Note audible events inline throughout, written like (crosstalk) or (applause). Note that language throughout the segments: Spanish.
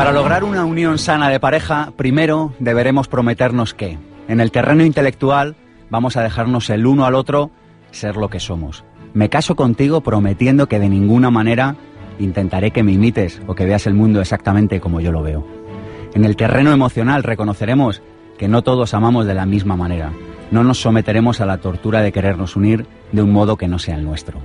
Para lograr una unión sana de pareja, primero deberemos prometernos que, en el terreno intelectual, vamos a dejarnos el uno al otro ser lo que somos. Me caso contigo prometiendo que de ninguna manera intentaré que me imites o que veas el mundo exactamente como yo lo veo. En el terreno emocional reconoceremos que no todos amamos de la misma manera. No nos someteremos a la tortura de querernos unir de un modo que no sea el nuestro.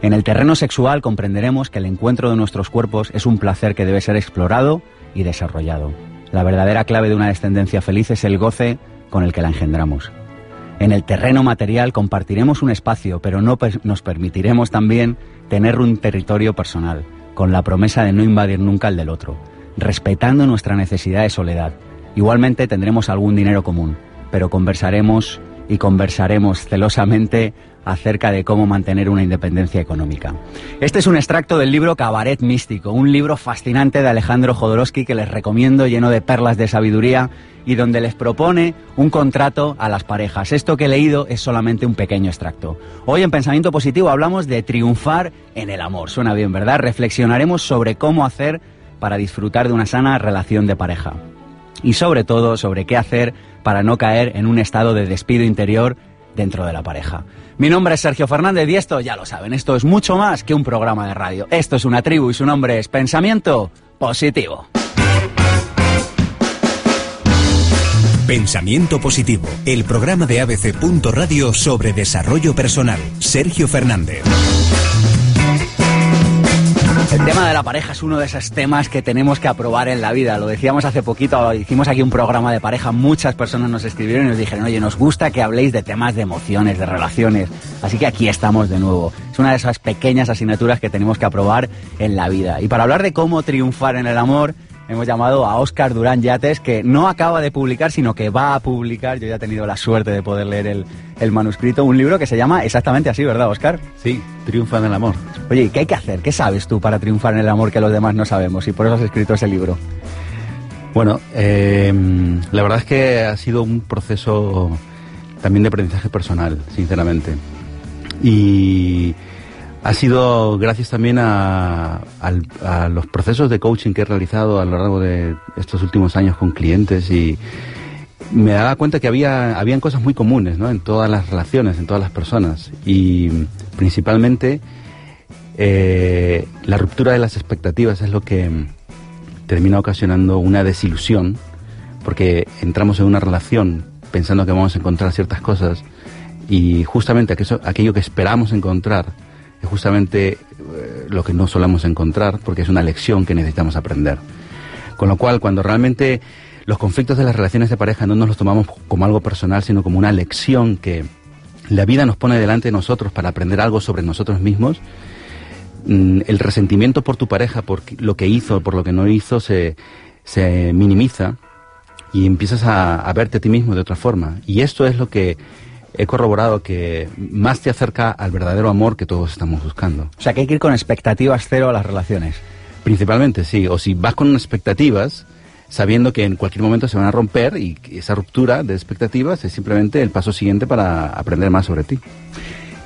En el terreno sexual comprenderemos que el encuentro de nuestros cuerpos es un placer que debe ser explorado y desarrollado. La verdadera clave de una descendencia feliz es el goce con el que la engendramos. En el terreno material compartiremos un espacio, pero no nos permitiremos también tener un territorio personal, con la promesa de no invadir nunca el del otro, respetando nuestra necesidad de soledad. Igualmente tendremos algún dinero común, pero conversaremos y conversaremos celosamente acerca de cómo mantener una independencia económica. Este es un extracto del libro Cabaret Místico, un libro fascinante de Alejandro Jodorowsky que les recomiendo lleno de perlas de sabiduría y donde les propone un contrato a las parejas. Esto que he leído es solamente un pequeño extracto. Hoy en Pensamiento Positivo hablamos de triunfar en el amor. Suena bien, ¿verdad? Reflexionaremos sobre cómo hacer para disfrutar de una sana relación de pareja. Y sobre todo sobre qué hacer para no caer en un estado de despido interior dentro de la pareja. Mi nombre es Sergio Fernández y esto, ya lo saben, esto es mucho más que un programa de radio. Esto es una tribu y su nombre es Pensamiento Positivo. Pensamiento Positivo, el programa de ABC. Radio sobre desarrollo personal. Sergio Fernández. El tema de la pareja es uno de esos temas que tenemos que aprobar en la vida. Lo decíamos hace poquito, hicimos aquí un programa de pareja, muchas personas nos escribieron y nos dijeron, oye, nos gusta que habléis de temas de emociones, de relaciones. Así que aquí estamos de nuevo. Es una de esas pequeñas asignaturas que tenemos que aprobar en la vida. Y para hablar de cómo triunfar en el amor, hemos llamado a Óscar Durán Yates, que no acaba de publicar, sino que va a publicar. Yo ya he tenido la suerte de poder leer el, el manuscrito, un libro que se llama exactamente así, ¿verdad, Óscar? Sí, Triunfa en el amor. Oye, ¿qué hay que hacer? ¿Qué sabes tú para triunfar en el amor que los demás no sabemos? Y por eso has escrito ese libro. Bueno, em, la verdad es que ha sido un proceso también de aprendizaje personal, sinceramente. Y ha sido gracias también a, los procesos de coaching que he realizado a lo largo de estos últimos años con clientes y me daba cuenta que había habían cosas muy comunes ¿no? en todas las relaciones, en todas las personas y principalmente eh, la ruptura de las expectativas es lo que termina ocasionando una desilusión porque entramos en una relación pensando que vamos a encontrar ciertas cosas y justamente aquello, aquello que esperamos encontrar es justamente eh, lo que no solemos encontrar porque es una lección que necesitamos aprender. Con lo cual, cuando realmente los conflictos de las relaciones de pareja no nos los tomamos como algo personal, sino como una lección que la vida nos pone delante de nosotros para aprender algo sobre nosotros mismos, mm, el resentimiento por tu pareja, por lo que hizo, por lo que no hizo, se, se minimiza y empiezas a, a verte a ti mismo de otra forma. Y esto es lo que he corroborado que más te acerca al verdadero amor que todos estamos buscando. O sea, que hay que ir con expectativas cero a las relaciones. Principalmente, sí. O si vas con expectativas, sabiendo que en cualquier momento se van a romper y esa ruptura de expectativas es simplemente el paso siguiente para aprender más sobre ti.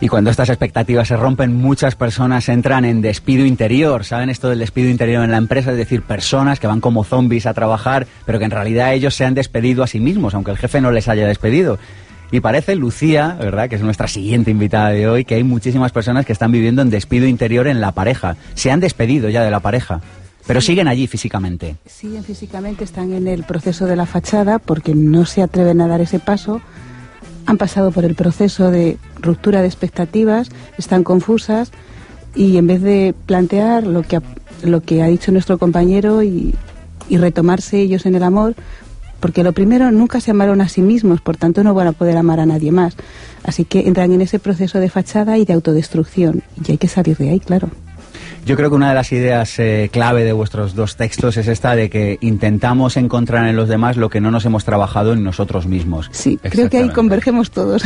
Y cuando estas expectativas se rompen, muchas personas entran en despido interior. ¿Saben esto del despido interior en la empresa? Es decir, personas que van como zombies a trabajar, pero que en realidad ellos se han despedido a sí mismos, aunque el jefe no les haya despedido. Y parece, Lucía, ¿verdad?, que es nuestra siguiente invitada de hoy, que hay muchísimas personas que están viviendo en despido interior en la pareja. Se han despedido ya de la pareja, pero siguen allí físicamente. Siguen físicamente, están en el proceso de la fachada porque no se atreven a dar ese paso. Han pasado por el proceso de ruptura de expectativas, están confusas y en vez de plantear lo que ha, lo que ha dicho nuestro compañero y, y retomarse ellos en el amor, porque lo primero, nunca se amaron a sí mismos, por tanto no van a poder amar a nadie más. Así que entran en ese proceso de fachada y de autodestrucción, y hay que salir de ahí, claro. Yo creo que una de las ideas eh, clave de vuestros dos textos es esta de que intentamos encontrar en los demás lo que no nos hemos trabajado en nosotros mismos. Sí, creo que ahí convergemos todos.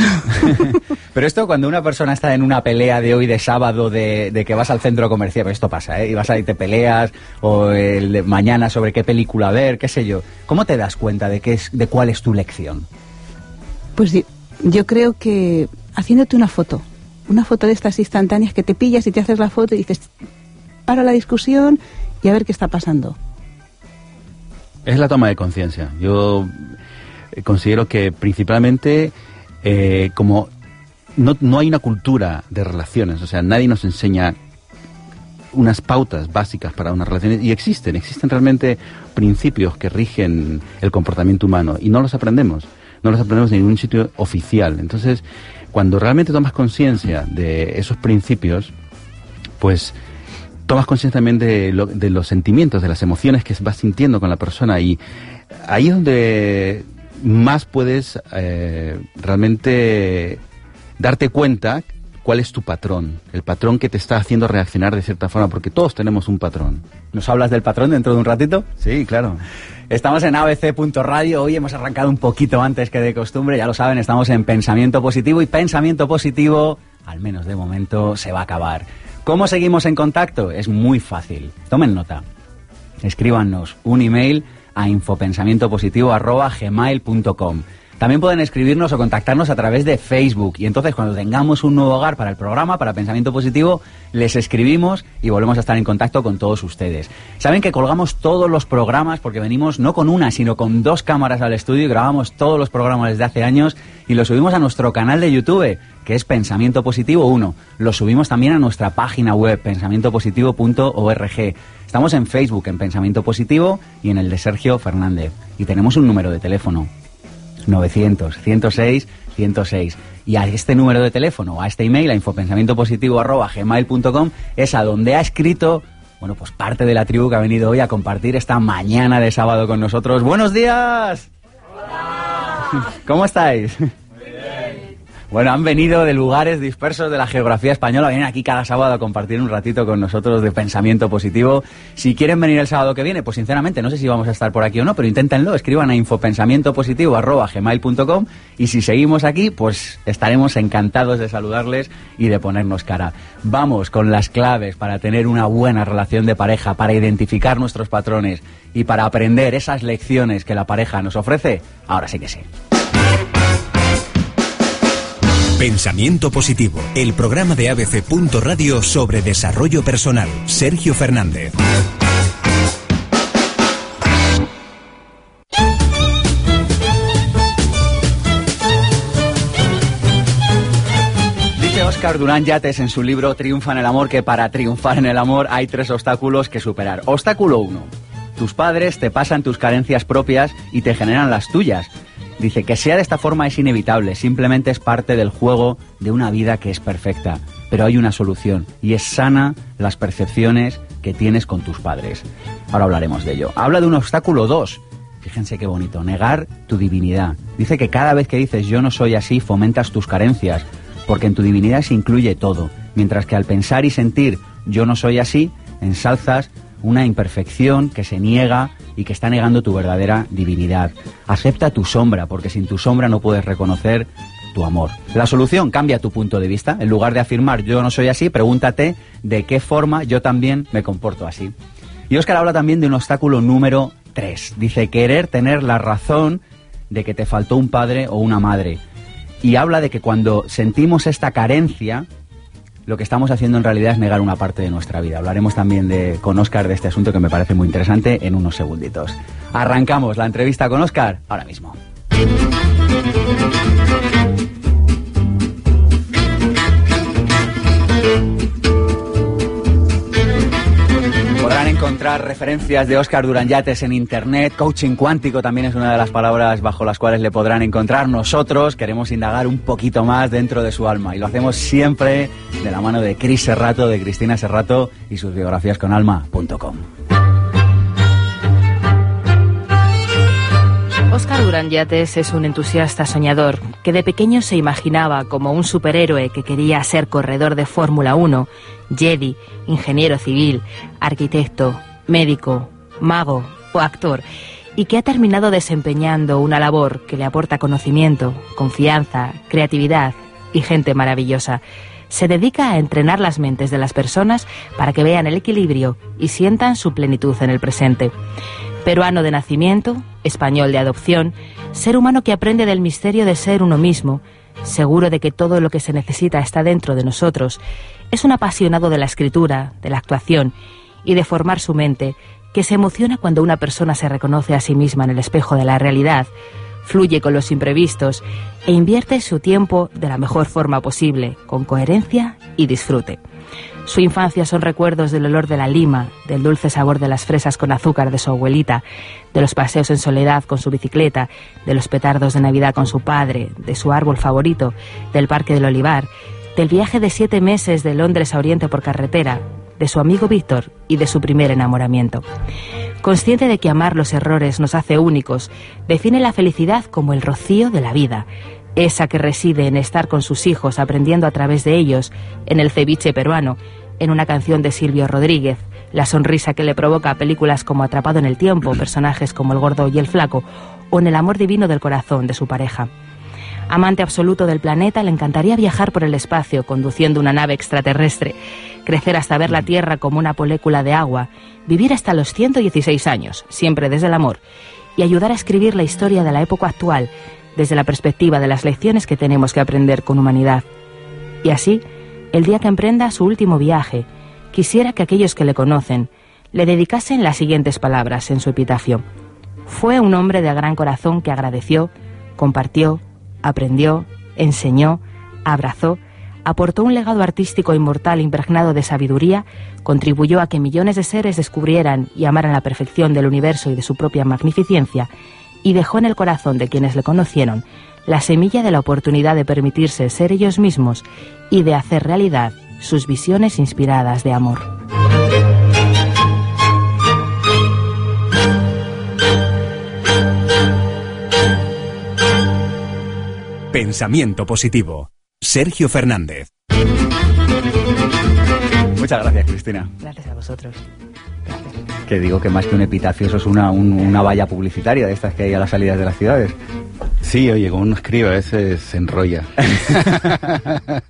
(laughs) Pero esto cuando una persona está en una pelea de hoy de sábado de, que vas al centro comercial, esto pasa, ¿eh? Y vas ahí te peleas o el de mañana sobre qué película ver, qué sé yo. ¿Cómo te das cuenta de qué es de cuál es tu lección? Pues yo creo que haciéndote una foto, una foto de estas instantáneas que te pillas y te haces la foto y dices, para la discusión y a ver qué está pasando. Es la toma de conciencia. Yo eh, considero que principalmente eh, como no, no hay una cultura de relaciones, o sea, nadie nos enseña unas pautas básicas para unas relaciones y existen, existen realmente principios que rigen el comportamiento humano y no los aprendemos, no los aprendemos en ningún sitio oficial. Entonces, cuando realmente tomas conciencia de esos principios, pues tomas conciencia también de, los sentimientos, de las emociones que vas sintiendo con la persona y ahí es donde más puedes eh, realmente darte cuenta cuál es tu patrón, el patrón que te está haciendo reaccionar de cierta forma, porque todos tenemos un patrón. ¿Nos hablas del patrón dentro de un ratito? Sí, claro. Estamos en abc.radio, hoy hemos arrancado un poquito antes que de costumbre, ya lo saben, estamos en pensamiento positivo y pensamiento positivo, al menos de momento, se va a acabar. ¿Cómo seguimos en contacto? Es muy fácil. Tomen nota. Escríbanos un email a infopensamientopositivo.gmail.com también pueden escribirnos o contactarnos a través de Facebook y entonces cuando tengamos un nuevo hogar para el programa, para Pensamiento Positivo, les escribimos y volvemos a estar en contacto con todos ustedes. Saben que colgamos todos los programas porque venimos no con una, sino con dos cámaras al estudio y grabamos todos los programas desde hace años y los subimos a nuestro canal de YouTube que es Pensamiento Positivo 1. Lo subimos también a nuestra página web, pensamientopositivo.org. Estamos en Facebook en Pensamiento Positivo y en el de Sergio Fernández. Y tenemos un número de teléfono, 900 106 106. Y a este número de teléfono, a este email, a infopensamientopositivo.gmail.com, es a donde ha escrito, bueno, pues parte de la tribu que ha venido hoy a compartir esta mañana de sábado con nosotros. ¡Buenos días! Hola. ¿Cómo estáis? Bueno, han venido de lugares dispersos de la geografía española, vienen aquí cada sábado a compartir un ratito con nosotros de pensamiento positivo. Si quieren venir el sábado que viene, pues sinceramente no sé si vamos a estar por aquí o no, pero inténtenlo, escriban a infopensamientopositivo.gmail.com y si seguimos aquí, pues estaremos encantados de saludarles y de ponernos cara. Vamos con las claves para tener una buena relación de pareja, para identificar nuestros patrones y para aprender esas lecciones que la pareja nos ofrece. Ahora sí que sí. Pensamiento Positivo, el programa de ABC. Radio sobre desarrollo personal. Sergio Fernández. Dice Oscar Durán Yates en su libro Triunfa en el amor que para triunfar en el amor hay tres obstáculos que superar. Obstáculo 1. Tus padres te pasan tus carencias propias y te generan las tuyas. Dice que sea de esta forma es inevitable, simplemente es parte del juego de una vida que es perfecta. Pero hay una solución y es sana las percepciones que tienes con tus padres. Ahora hablaremos de ello. Habla de un obstáculo 2. Fíjense qué bonito, negar tu divinidad. Dice que cada vez que dices yo no soy así, fomentas tus carencias, porque en tu divinidad se incluye todo, mientras que al pensar y sentir yo no soy así, ensalzas una imperfección que se niega y que está negando tu verdadera divinidad. Acepta tu sombra, porque sin tu sombra no puedes reconocer tu amor. La solución cambia tu punto de vista. En lugar de afirmar yo no soy así, pregúntate de qué forma yo también me comporto así. Y Oscar habla también de un obstáculo número 3. Dice querer tener la razón de que te faltó un padre o una madre. Y habla de que cuando sentimos esta carencia, lo que estamos haciendo en realidad es negar una parte de nuestra vida. Hablaremos también de, con Oscar de este asunto que me parece muy interesante en unos segunditos. Arrancamos la entrevista con Oscar ahora mismo. Encontrar referencias de Oscar Yates en internet. Coaching cuántico también es una de las palabras bajo las cuales le podrán encontrar. Nosotros queremos indagar un poquito más dentro de su alma y lo hacemos siempre de la mano de Cris Serrato, de Cristina Serrato y sus biografías con alma.com. Oscar Durán Yates es un entusiasta soñador que de pequeño se imaginaba como un superhéroe que quería ser corredor de Fórmula 1, Jedi, ingeniero civil, arquitecto, médico, mago o actor y que ha terminado desempeñando una labor que le aporta conocimiento, confianza, creatividad y gente maravillosa. Se dedica a entrenar las mentes de las personas para que vean el equilibrio y sientan su plenitud en el presente. Peruano de nacimiento, español de adopción, ser humano que aprende del misterio de ser uno mismo, seguro de que todo lo que se necesita está dentro de nosotros, es un apasionado de la escritura, de la actuación y de formar su mente, que se emociona cuando una persona se reconoce a sí misma en el espejo de la realidad, fluye con los imprevistos e invierte su tiempo de la mejor forma posible, con coherencia y disfrute. Su infancia son recuerdos del olor de la lima, del dulce sabor de las fresas con azúcar de su abuelita, de los paseos en soledad con su bicicleta, de los petardos de Navidad con su padre, de su árbol favorito, del Parque del Olivar, del viaje de siete meses de Londres a Oriente por carretera, de su amigo Víctor y de su primer enamoramiento. Consciente de que amar los errores nos hace únicos, define la felicidad como el rocío de la vida, esa que reside en estar con sus hijos aprendiendo a través de ellos, en el ceviche peruano, en una canción de Silvio Rodríguez, la sonrisa que le provoca películas como Atrapado en el Tiempo, personajes como El Gordo y el Flaco, o en el amor divino del corazón de su pareja. Amante absoluto del planeta, le encantaría viajar por el espacio conduciendo una nave extraterrestre, crecer hasta ver la Tierra como una molécula de agua, vivir hasta los 116 años, siempre desde el amor, y ayudar a escribir la historia de la época actual desde la perspectiva de las lecciones que tenemos que aprender con humanidad. Y así, el día que emprenda su último viaje, quisiera que aquellos que le conocen le dedicasen las siguientes palabras en su epitafio. Fue un hombre de gran corazón que agradeció, compartió, aprendió, enseñó, abrazó, aportó un legado artístico inmortal impregnado de sabiduría, contribuyó a que millones de seres descubrieran y amaran la perfección del universo y de su propia magnificencia, y dejó en el corazón de quienes le conocieron la semilla de la oportunidad de permitirse ser ellos mismos y de hacer realidad sus visiones inspiradas de amor. Pensamiento positivo. Sergio Fernández. Muchas gracias, Cristina. Gracias a vosotros. Que digo que más que un epitafio, eso es una, una valla publicitaria de estas que hay a las salidas de las ciudades. Sí, oye, como uno escribe, a veces se enrolla. (laughs)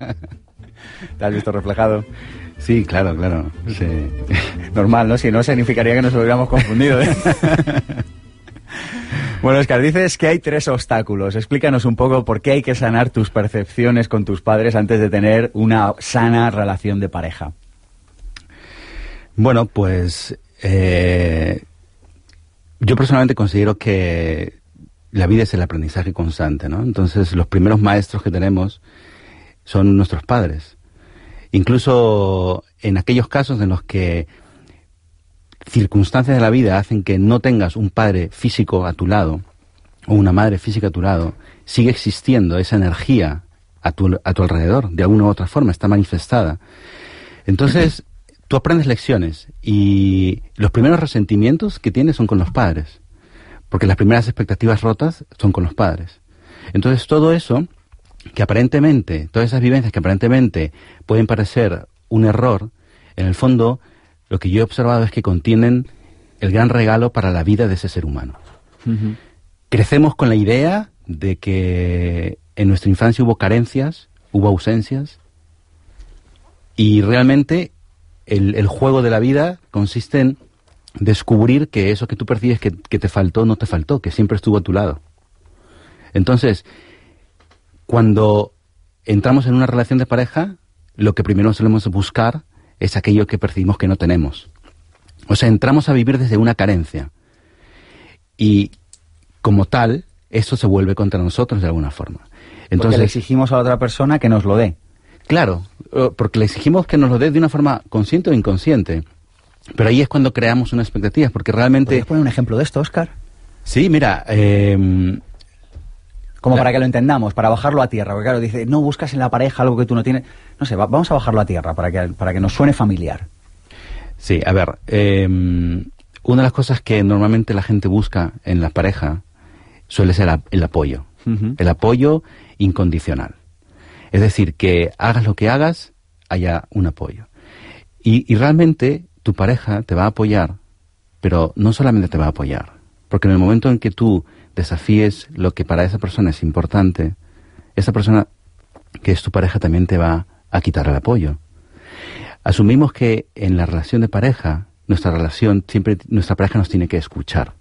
¿Te has visto reflejado? Sí, claro, claro. (laughs) Normal, ¿no? Si no, significaría que nos hubiéramos confundido. ¿eh? (laughs) Bueno, Oscar, dices que hay tres obstáculos. Explícanos un poco por qué hay que sanar tus percepciones con tus padres antes de tener una sana relación de pareja. Bueno, pues eh, yo personalmente considero que la vida es el aprendizaje constante, ¿no? Entonces, los primeros maestros que tenemos son nuestros padres. Incluso en aquellos casos en los que circunstancias de la vida hacen que no tengas un padre físico a tu lado o una madre física a tu lado, sigue existiendo esa energía a tu, a tu alrededor, de alguna u otra forma, está manifestada. Entonces, tú aprendes lecciones y los primeros resentimientos que tienes son con los padres, porque las primeras expectativas rotas son con los padres. Entonces, todo eso que aparentemente, todas esas vivencias que aparentemente pueden parecer un error, en el fondo lo que yo he observado es que contienen el gran regalo para la vida de ese ser humano. Crecemos con la idea de que en nuestra infancia hubo carencias, hubo ausencias, y realmente el, juego de la vida consiste en descubrir que eso que tú percibes que, que te faltó no te faltó, que siempre estuvo a tu lado. Entonces, cuando entramos en una relación de pareja, lo que primero solemos buscar es aquello que percibimos que no tenemos. O sea, entramos a vivir desde una carencia. Y como tal, eso se vuelve contra nosotros de alguna forma. Entonces, porque le exigimos a la otra persona que nos lo dé. Claro, porque le exigimos que nos lo dé de una forma consciente o inconsciente. Pero ahí es cuando creamos una expectativa, porque realmente... ¿Puedes poner un ejemplo de esto, Oscar? Sí, mira, eh, como para que lo entendamos, para bajarlo a tierra. Porque claro, dice, no buscas en la pareja algo que tú no tienes. No sé, vamos a bajarlo a tierra para que, para que nos suene familiar. Sí, a ver, em, una de las cosas que normalmente la gente busca en la pareja suele ser el apoyo, el apoyo incondicional. Es decir, que hagas lo que hagas, haya un apoyo. Y, realmente tu pareja te va a apoyar, pero no solamente te va a apoyar, porque en el momento en que tú desafíes lo que para esa persona es importante, esa persona que es tu pareja también te va a quitar el apoyo. Asumimos que en la relación de pareja, nuestra relación, siempre nuestra pareja nos tiene que escuchar.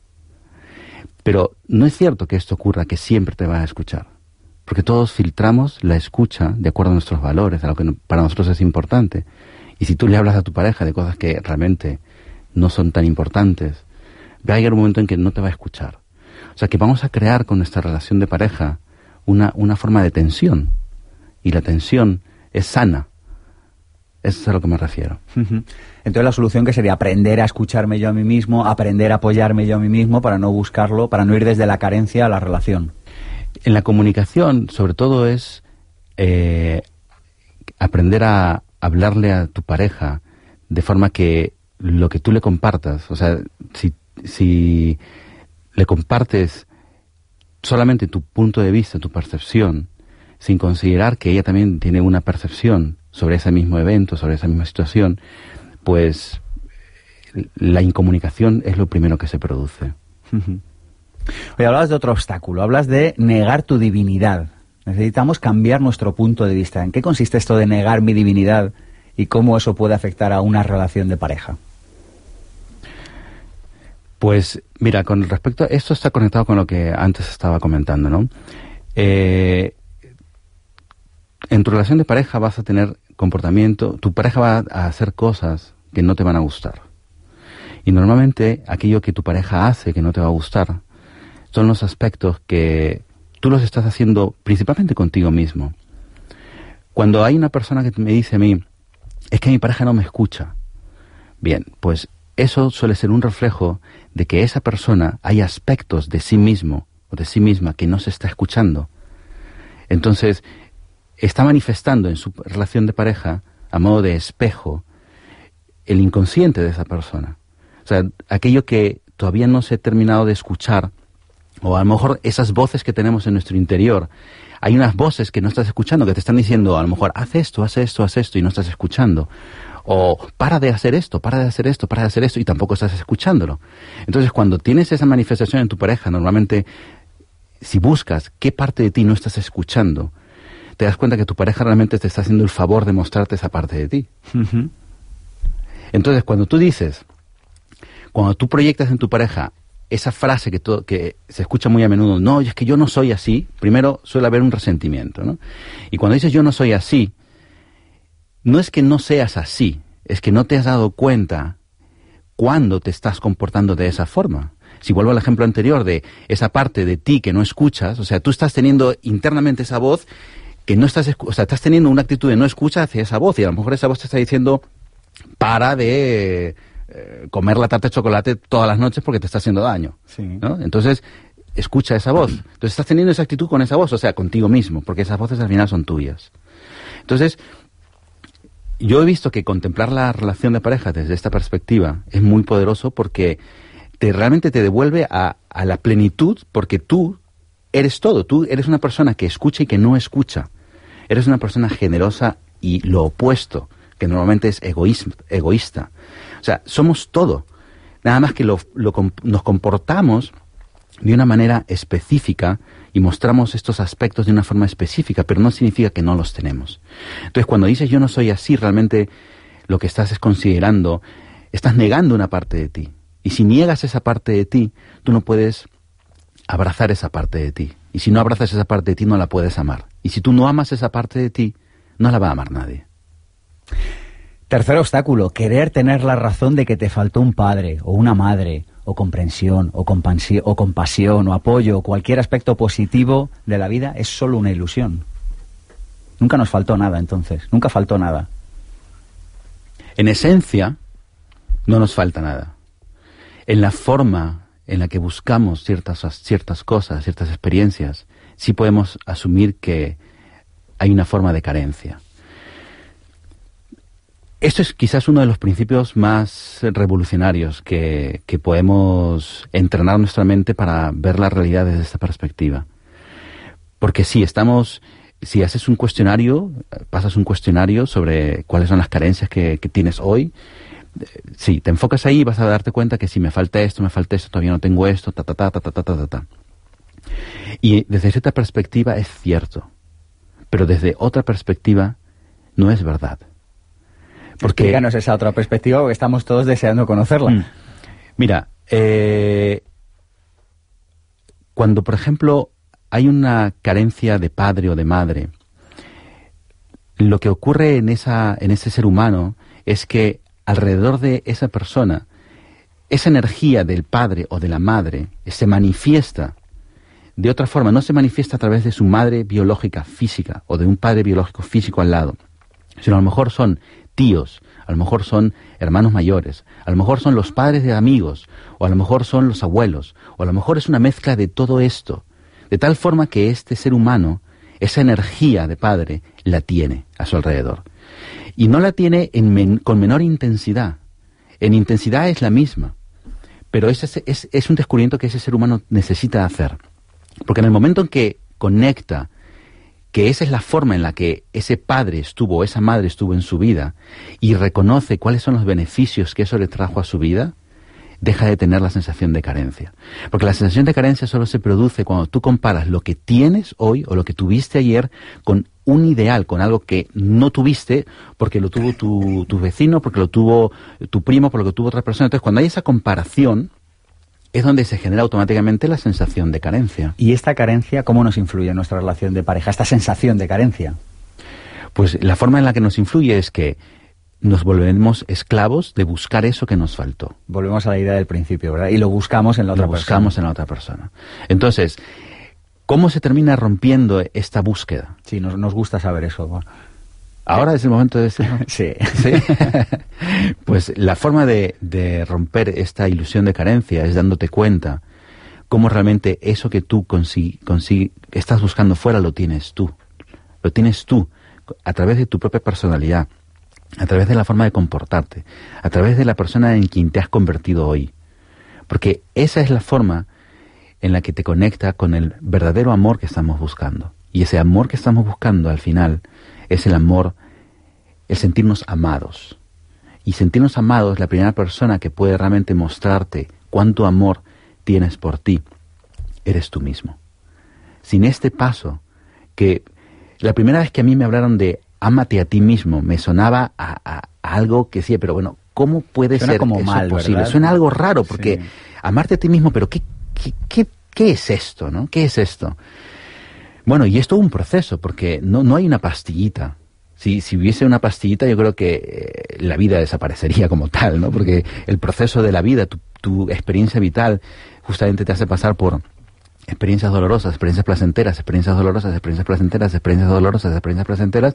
Pero no es cierto que esto ocurra, que siempre te va a escuchar. Porque todos filtramos la escucha de acuerdo a nuestros valores, a lo que para nosotros es importante. Y si tú le hablas a tu pareja de cosas que realmente no son tan importantes, va a llegar un momento en que no te va a escuchar. O sea que vamos a crear con nuestra relación de pareja una, una forma de tensión. Y la tensión es sana. Eso es a lo que me refiero. Entonces la solución que sería aprender a escucharme yo a mí mismo, aprender a apoyarme yo a mí mismo para no buscarlo, para no ir desde la carencia a la relación. En la comunicación, sobre todo, es eh, aprender a hablarle a tu pareja de forma que lo que tú le compartas, o sea, si, si le compartes solamente tu punto de vista, tu percepción, sin considerar que ella también tiene una percepción sobre ese mismo evento, sobre esa misma situación, pues la incomunicación es lo primero que se produce. Hoy hablabas de otro obstáculo, hablas de negar tu divinidad. Necesitamos cambiar nuestro punto de vista. ¿En qué consiste esto de negar mi divinidad y cómo eso puede afectar a una relación de pareja? Pues mira, con respecto a esto está conectado con lo que antes estaba comentando, ¿no? Eh, en tu relación de pareja vas a tener comportamiento, tu pareja va a hacer cosas que no te van a gustar. Y normalmente aquello que tu pareja hace que no te va a gustar son los aspectos que tú los estás haciendo principalmente contigo mismo. Cuando hay una persona que me dice a mí, es que mi pareja no me escucha, bien, pues eso suele ser un reflejo de que esa persona hay aspectos de sí mismo o de sí misma que no se está escuchando. Entonces, está manifestando en su relación de pareja, a modo de espejo, el inconsciente de esa persona. O sea, aquello que todavía no se ha terminado de escuchar, o a lo mejor esas voces que tenemos en nuestro interior, hay unas voces que no estás escuchando, que te están diciendo, a lo mejor, haz esto, haz esto, haz esto, y no estás escuchando o para de hacer esto, para de hacer esto, para de hacer esto, y tampoco estás escuchándolo. Entonces, cuando tienes esa manifestación en tu pareja, normalmente, si buscas qué parte de ti no estás escuchando, te das cuenta que tu pareja realmente te está haciendo el favor de mostrarte esa parte de ti. Entonces, cuando tú dices, cuando tú proyectas en tu pareja esa frase que, que se escucha muy a menudo, no, es que yo no soy así, primero suele haber un resentimiento, ¿no? Y cuando dices yo no soy así, no es que no seas así, es que no te has dado cuenta cuándo te estás comportando de esa forma. Si vuelvo al ejemplo anterior de esa parte de ti que no escuchas, o sea, tú estás teniendo internamente esa voz que no estás, o sea, estás teniendo una actitud de no escucha hacia esa voz y a lo mejor esa voz te está diciendo para de eh, comer la tarta de chocolate todas las noches porque te está haciendo daño. Entonces, escucha esa voz. Entonces estás teniendo esa actitud con esa voz, o sea, contigo mismo, porque esas voces al final son tuyas. Entonces, yo he visto que contemplar la relación de pareja desde esta perspectiva es muy poderoso porque te realmente te devuelve a, a la plenitud porque tú eres todo, tú eres una persona que escucha y que no escucha. Eres una persona generosa y lo opuesto, que normalmente es egoísta. O sea, somos todo. Nada más que lo, nos comportamos de una manera específica y mostramos estos aspectos de una forma específica, pero no significa que no los tenemos. Entonces, cuando dices yo no soy así, realmente lo que estás es considerando, estás negando una parte de ti. Y si niegas esa parte de ti, tú no puedes abrazar esa parte de ti. Y si no abrazas esa parte de ti, no la puedes amar. Y si tú no amas esa parte de ti, no la va a amar nadie. Tercer obstáculo, querer tener la razón de que te faltó un padre o una madre o comprensión o, compasión o apoyo o cualquier aspecto positivo de la vida es solo una ilusión. Nunca nos faltó nada entonces, nunca faltó nada. En esencia, no nos falta nada. En la forma en la que buscamos ciertas, ciertas cosas, ciertas experiencias, sí podemos asumir que hay una forma de carencia. Esto es quizás uno de los principios más revolucionarios que, que podemos entrenar nuestra mente para ver la realidad desde esta perspectiva. Porque sí, estamos, si haces un cuestionario, pasas un cuestionario sobre cuáles son las carencias que, que tienes hoy, sí, te enfocas ahí vas a darte cuenta que si me falta esto, me falta esto, todavía no tengo esto, ta, ta, ta, ta, ta, ta, ta, ta. Y desde cierta perspectiva es cierto, pero desde otra perspectiva no es verdad. Porque Explícanos esa otra perspectiva, porque estamos todos deseando conocerla. Mm. Mira, eh, cuando, por ejemplo, hay una carencia de padre o de madre, lo que ocurre en, esa, en ese ser humano es que alrededor de esa persona, esa energía del padre o de la madre se manifiesta de otra forma, no se manifiesta a través de su madre biológica física o de un padre biológico físico al lado, sino a lo mejor son tíos, a lo mejor son hermanos mayores, a lo mejor son los padres de amigos, o a lo mejor son los abuelos, o a lo mejor es una mezcla de todo esto, de tal forma que este ser humano, esa energía de padre, la tiene a su alrededor. Y no la tiene con menor intensidad. En intensidad es la misma. Pero es, es, un descubrimiento que ese ser humano necesita hacer. Porque en el momento en que conecta que esa es la forma en la que ese padre estuvo, esa madre estuvo en su vida, y reconoce cuáles son los beneficios que eso le trajo a su vida, deja de tener la sensación de carencia. Porque la sensación de carencia solo se produce cuando tú comparas lo que tienes hoy o lo que tuviste ayer con un ideal, con algo que no tuviste porque lo tuvo tu, tu vecino, porque lo tuvo tu primo, porque lo tuvo otra persona. Entonces, cuando hay esa comparación, es donde se genera automáticamente la sensación de carencia. ¿Y esta carencia cómo nos influye en nuestra relación de pareja, esta sensación de carencia? Pues la forma en la que nos influye es que nos volvemos esclavos de buscar eso que nos faltó. Volvemos a la idea del principio, ¿verdad? Y lo buscamos en la otra lo buscamos en la otra persona. Entonces, ¿Cómo se termina rompiendo esta búsqueda? Sí, nos, nos gusta saber eso. Ahora es el momento de decirlo. (laughs) sí. (laughs) pues la forma de, de, romper esta ilusión de carencia es dándote cuenta cómo realmente eso que tú estás buscando fuera lo tienes tú. Lo tienes tú a través de tu propia personalidad, a través de la forma de comportarte, a través de la persona en quien te has convertido hoy. Porque esa es la forma en la que te conecta con el verdadero amor que estamos buscando. Y ese amor que estamos buscando al final es el amor, el sentirnos amados. Y sentirnos amados, la primera persona que puede realmente mostrarte cuánto amor tienes por ti, eres tú mismo. Sin este paso, que la primera vez que a mí me hablaron de ámate a ti mismo, me sonaba a, algo que sí, pero bueno, ¿cómo puede ser como eso posible? Suena algo raro, porque amarte a ti mismo, pero ¿qué, ¿qué, qué, es esto? ¿no? ¿Qué es esto? Bueno, y es todo un proceso, porque no, no hay una pastillita. Si, si, hubiese una pastillita, yo creo que eh, la vida desaparecería como tal, ¿no? Porque el proceso de la vida, tu, tu experiencia vital, justamente te hace pasar por experiencias dolorosas, experiencias placenteras, experiencias dolorosas, experiencias placenteras, experiencias dolorosas, experiencias placenteras,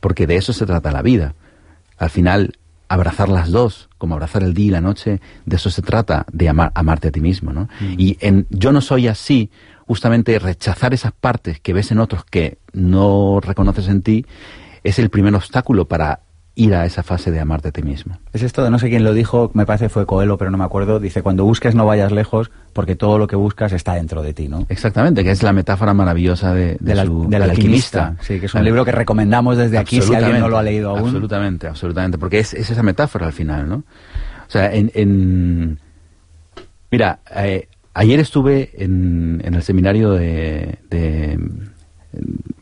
porque de eso se trata la vida. Al final, abrazar las dos, como abrazar el día y la noche, de eso se trata, de amar, amarte a ti mismo, ¿no? Mm. Y en Yo no soy así, justamente rechazar esas partes que ves en otros que no reconoces en ti, es el primer obstáculo para ir a esa fase de amarte a ti mismo. Es esto de no sé quién lo dijo, me parece fue Coelho, pero no me acuerdo, dice, cuando busques no vayas lejos, porque todo lo que buscas está dentro de ti, ¿no? Exactamente, que es la metáfora maravillosa de, del, alquimista. Sí, que es un libro que recomendamos desde aquí si alguien no lo ha leído aún. Absolutamente, absolutamente, porque es, esa metáfora al final, ¿no? O sea, en... Mira, eh, ayer estuve en, el seminario de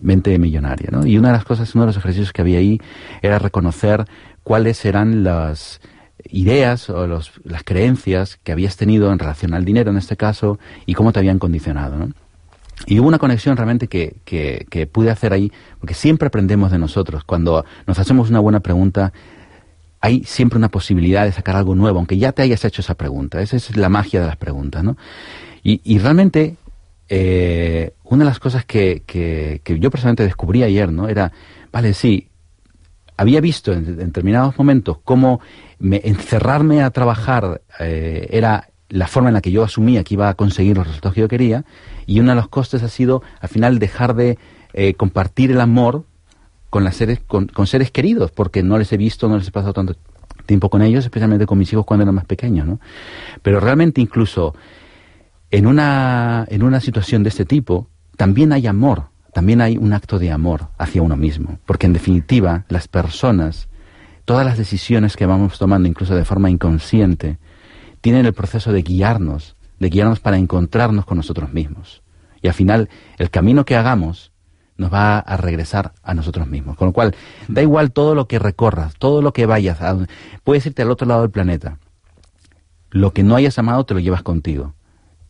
mente millonaria, ¿no? Y una de las cosas, uno de los ejercicios que había ahí era reconocer cuáles eran las ideas o las creencias que habías tenido en relación al dinero en este caso y cómo te habían condicionado, ¿no? Y hubo una conexión realmente que, que, que pude hacer ahí, porque siempre aprendemos de nosotros. Cuando nos hacemos una buena pregunta, hay siempre una posibilidad de sacar algo nuevo, aunque ya te hayas hecho esa pregunta. Esa es la magia de las preguntas, ¿no? Y, y realmente eh, una de las cosas que, que, yo personalmente descubrí ayer, ¿no? Era, vale, sí, había visto en, determinados momentos cómo encerrarme a trabajar eh, era la forma en la que yo asumía que iba a conseguir los resultados que yo quería, y uno de los costes ha sido, al final, dejar de eh, compartir el amor con, las seres, con, seres queridos, porque no les he visto, no les he pasado tanto tiempo con ellos, especialmente con mis hijos cuando eran más pequeños, ¿no? Pero realmente incluso en una, en una situación de este tipo, también hay amor, también hay un acto de amor hacia uno mismo, porque en definitiva las personas, todas las decisiones que vamos tomando, incluso de forma inconsciente, tienen el proceso de guiarnos, de guiarnos para encontrarnos con nosotros mismos. Y al final, el camino que hagamos nos va a regresar a nosotros mismos. Con lo cual, da igual todo lo que recorras, todo lo que vayas, puedes irte al otro lado del planeta. Lo que no hayas amado te lo llevas contigo.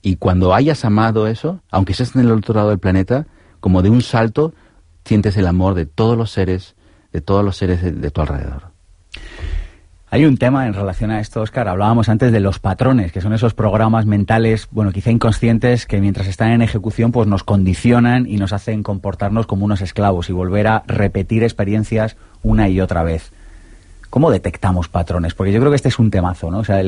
Y cuando hayas amado eso, aunque estés en el otro lado del planeta, como de un salto, sientes el amor de todos los seres, de todos los seres de, tu alrededor. Hay un tema en relación a esto, Oscar. Hablábamos antes de los patrones, que son esos programas mentales, bueno, quizá inconscientes, que mientras están en ejecución, pues nos condicionan y nos hacen comportarnos como unos esclavos y volver a repetir experiencias una y otra vez. ¿Cómo detectamos patrones? Porque yo creo que este es un temazo, ¿no? O sea,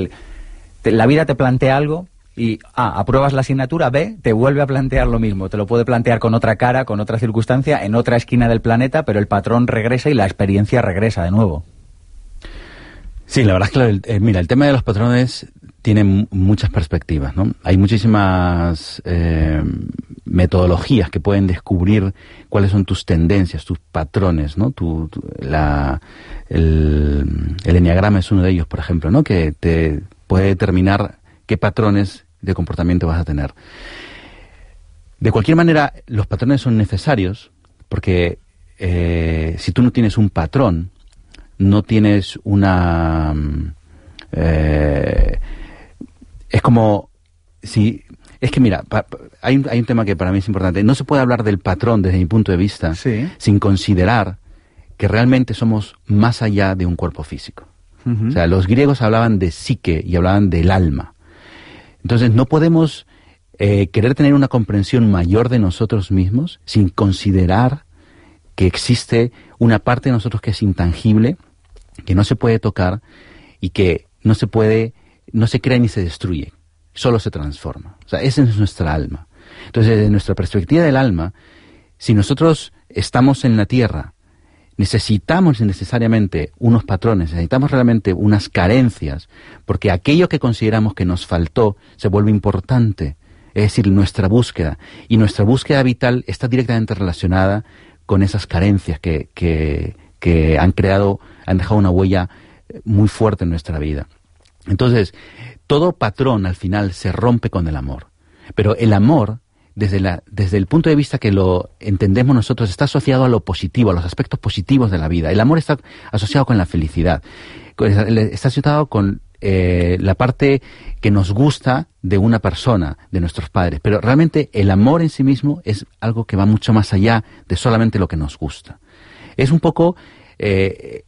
la vida te plantea algo, y A, apruebas la asignatura, B, te vuelve a plantear lo mismo. Te lo puede plantear con otra cara, con otra circunstancia, en otra esquina del planeta, pero el patrón regresa y la experiencia regresa de nuevo. Sí, la verdad es que, eh, mira, el tema de los patrones tiene muchas perspectivas, ¿no? Hay muchísimas eh, metodologías que pueden descubrir cuáles son tus tendencias, tus patrones, ¿no? Tu, la, el, el enneagrama es uno de ellos, por ejemplo, ¿no? Que te puede determinar qué patrones de comportamiento vas a tener. De cualquier manera, los patrones son necesarios porque eh, si tú no tienes un patrón, no tienes una... Mm, eh, es como si... Es que mira, hay, un, hay, un, tema que para mí es importante. No se puede hablar del patrón desde mi punto de vista sin considerar que realmente somos más allá de un cuerpo físico. O sea, los griegos hablaban de psique y hablaban del alma. Entonces no podemos eh, querer tener una comprensión mayor de nosotros mismos sin considerar que existe una parte de nosotros que es intangible, que no se puede tocar y que no se puede, no se crea ni se destruye, solo se transforma. O sea, esa es nuestra alma. Entonces, desde nuestra perspectiva del alma, si nosotros estamos en la tierra necesitamos necesariamente unos patrones, necesitamos realmente unas carencias, porque aquello que consideramos que nos faltó se vuelve importante, es decir, nuestra búsqueda. Y nuestra búsqueda vital está directamente relacionada con esas carencias que, que, que han creado, han dejado una huella muy fuerte en nuestra vida. Entonces, todo patrón al final se rompe con el amor. Pero el amor desde, la, desde el punto de vista que lo entendemos nosotros, está asociado a lo positivo, a los aspectos positivos de la vida. El amor está asociado con la felicidad, está asociado con eh, la parte que nos gusta de una persona, de nuestros padres. Pero realmente el amor en sí mismo es algo que va mucho más allá de solamente lo que nos gusta. Es un poco eh,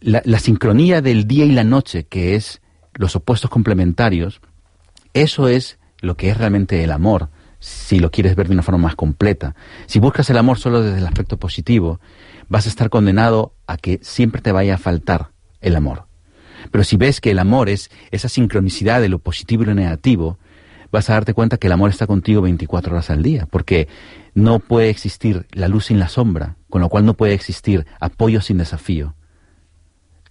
la, la sincronía del día y la noche, que es los opuestos complementarios, eso es lo que es realmente el amor, si lo quieres ver de una forma más completa. Si buscas el amor solo desde el aspecto positivo, vas a estar condenado a que siempre te vaya a faltar el amor. Pero si ves que el amor es esa sincronicidad de lo positivo y lo negativo, vas a darte cuenta que el amor está contigo 24 horas al día, porque no puede existir la luz sin la sombra, con lo cual no puede existir apoyo sin desafío.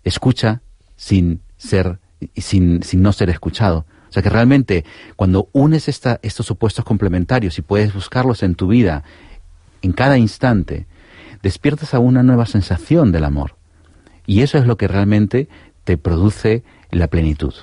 Escucha sin ser sin, sin no ser escuchado. O sea que realmente cuando unes estos opuestos complementarios y puedes buscarlos en tu vida en cada instante, despiertas a una nueva sensación del amor. Y eso es lo que realmente te produce la plenitud.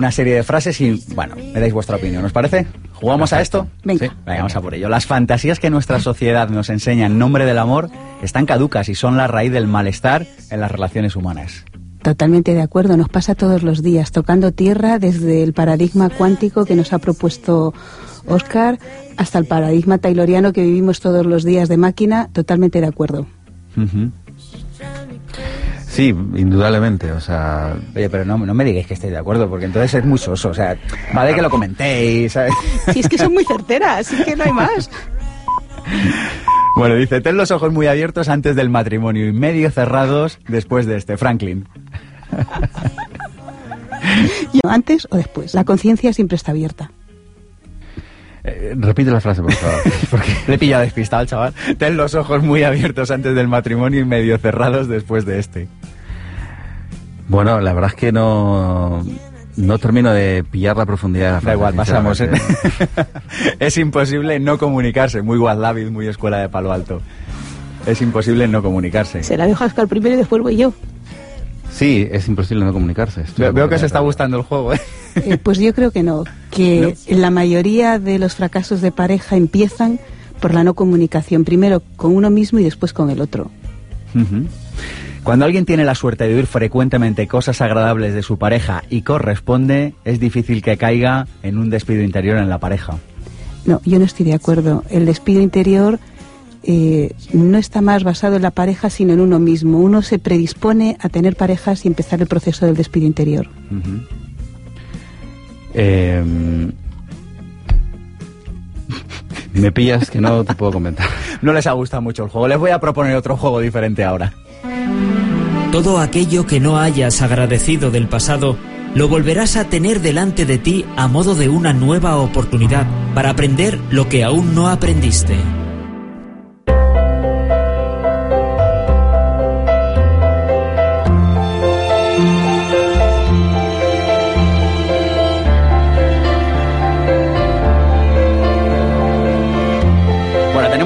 Una serie de frases y, bueno, me dais vuestra opinión. ¿Os parece? ¿Jugamos a esto? Venga. vamos a por ello. Las fantasías que nuestra sociedad nos enseña en nombre del amor están caducas y son la raíz del malestar en las relaciones humanas. Totalmente de acuerdo, nos pasa todos los días, tocando tierra desde el paradigma cuántico que nos ha propuesto Oscar hasta el paradigma tayloriano que vivimos todos los días de máquina, totalmente de acuerdo. Sí, indudablemente, o sea... Oye, pero no, no me digáis que estéis de acuerdo, porque entonces es muy soso, o sea, vale que lo comentéis, ¿sabes? Si es que son muy certeras, es que no hay más. Bueno, dice, ten los ojos muy abiertos antes del matrimonio y medio cerrados después de este, Franklin. (laughs) Yo, antes o después. La conciencia siempre está abierta. Eh, repite la frase, por favor. (laughs) Porque le he pillado despistado al chaval. Ten los ojos muy abiertos antes del matrimonio y medio cerrados después de este. Bueno, la verdad es que no, no termino de pillar la profundidad de la frase. Da igual, pasamos. ¿eh? es imposible no comunicarse. Muy Wallabiz, muy escuela de palo alto. Es imposible no comunicarse. Se la dejo a Oscar primero y después voy yo. Sí, es imposible no comunicarse. Veo, veo que os está gustando el juego, ¿eh? Eh, pues yo creo que no. Que la mayoría de los fracasos de pareja empiezan por la no comunicación. Primero con uno mismo y después con el otro. Cuando alguien tiene la suerte de oír frecuentemente cosas agradables de su pareja y corresponde, es difícil que caiga en un despido interior en la pareja. No, yo no estoy de acuerdo. El despido interior eh, no está más basado en la pareja, sino en uno mismo. Uno se predispone a tener parejas y empezar el proceso del despido interior. Eh, (laughs) me pillas que no te puedo comentar. (laughs) No les ha gustado mucho el juego. Les voy a proponer otro juego diferente ahora. Todo aquello que no hayas agradecido del pasado lo volverás a tener delante de ti a modo de una nueva oportunidad para aprender lo que aún no aprendiste.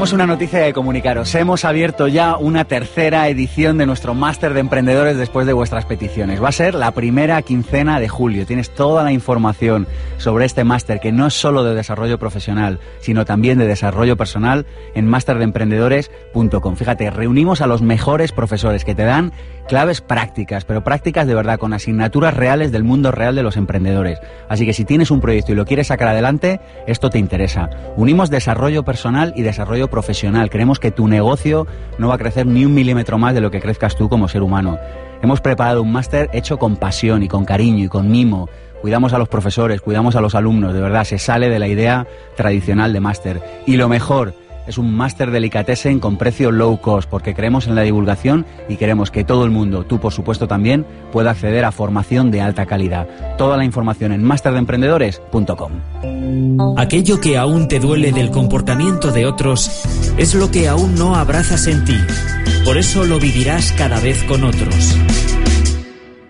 Tenemos una noticia que comunicaros. Hemos abierto ya una tercera edición de nuestro máster de emprendedores después de vuestras peticiones. Va a ser la primera quincena de julio. Tienes toda la información sobre este máster que no es solo de desarrollo profesional, sino también de desarrollo personal en masterdeemprendedores.com. Fíjate, reunimos a los mejores profesores que te dan claves prácticas, pero prácticas de verdad, con asignaturas reales del mundo real de los emprendedores. Así que si tienes un proyecto y lo quieres sacar adelante, esto te interesa. Unimos desarrollo personal y desarrollo profesional. Creemos que tu negocio no va a crecer ni un milímetro más de lo que crezcas tú como ser humano. Hemos preparado un máster hecho con pasión y con cariño y con mimo. Cuidamos a los profesores, cuidamos a los alumnos, de verdad, se sale de la idea tradicional de máster. Y lo mejor, es un máster delicatessen con precio low cost, porque creemos en la divulgación y queremos que todo el mundo, tú por supuesto también, pueda acceder a formación de alta calidad. Toda la información en masterdeemprendedores.com. Aquello que aún te duele del comportamiento de otros es lo que aún no abrazas en ti. Por eso lo vivirás cada vez con otros.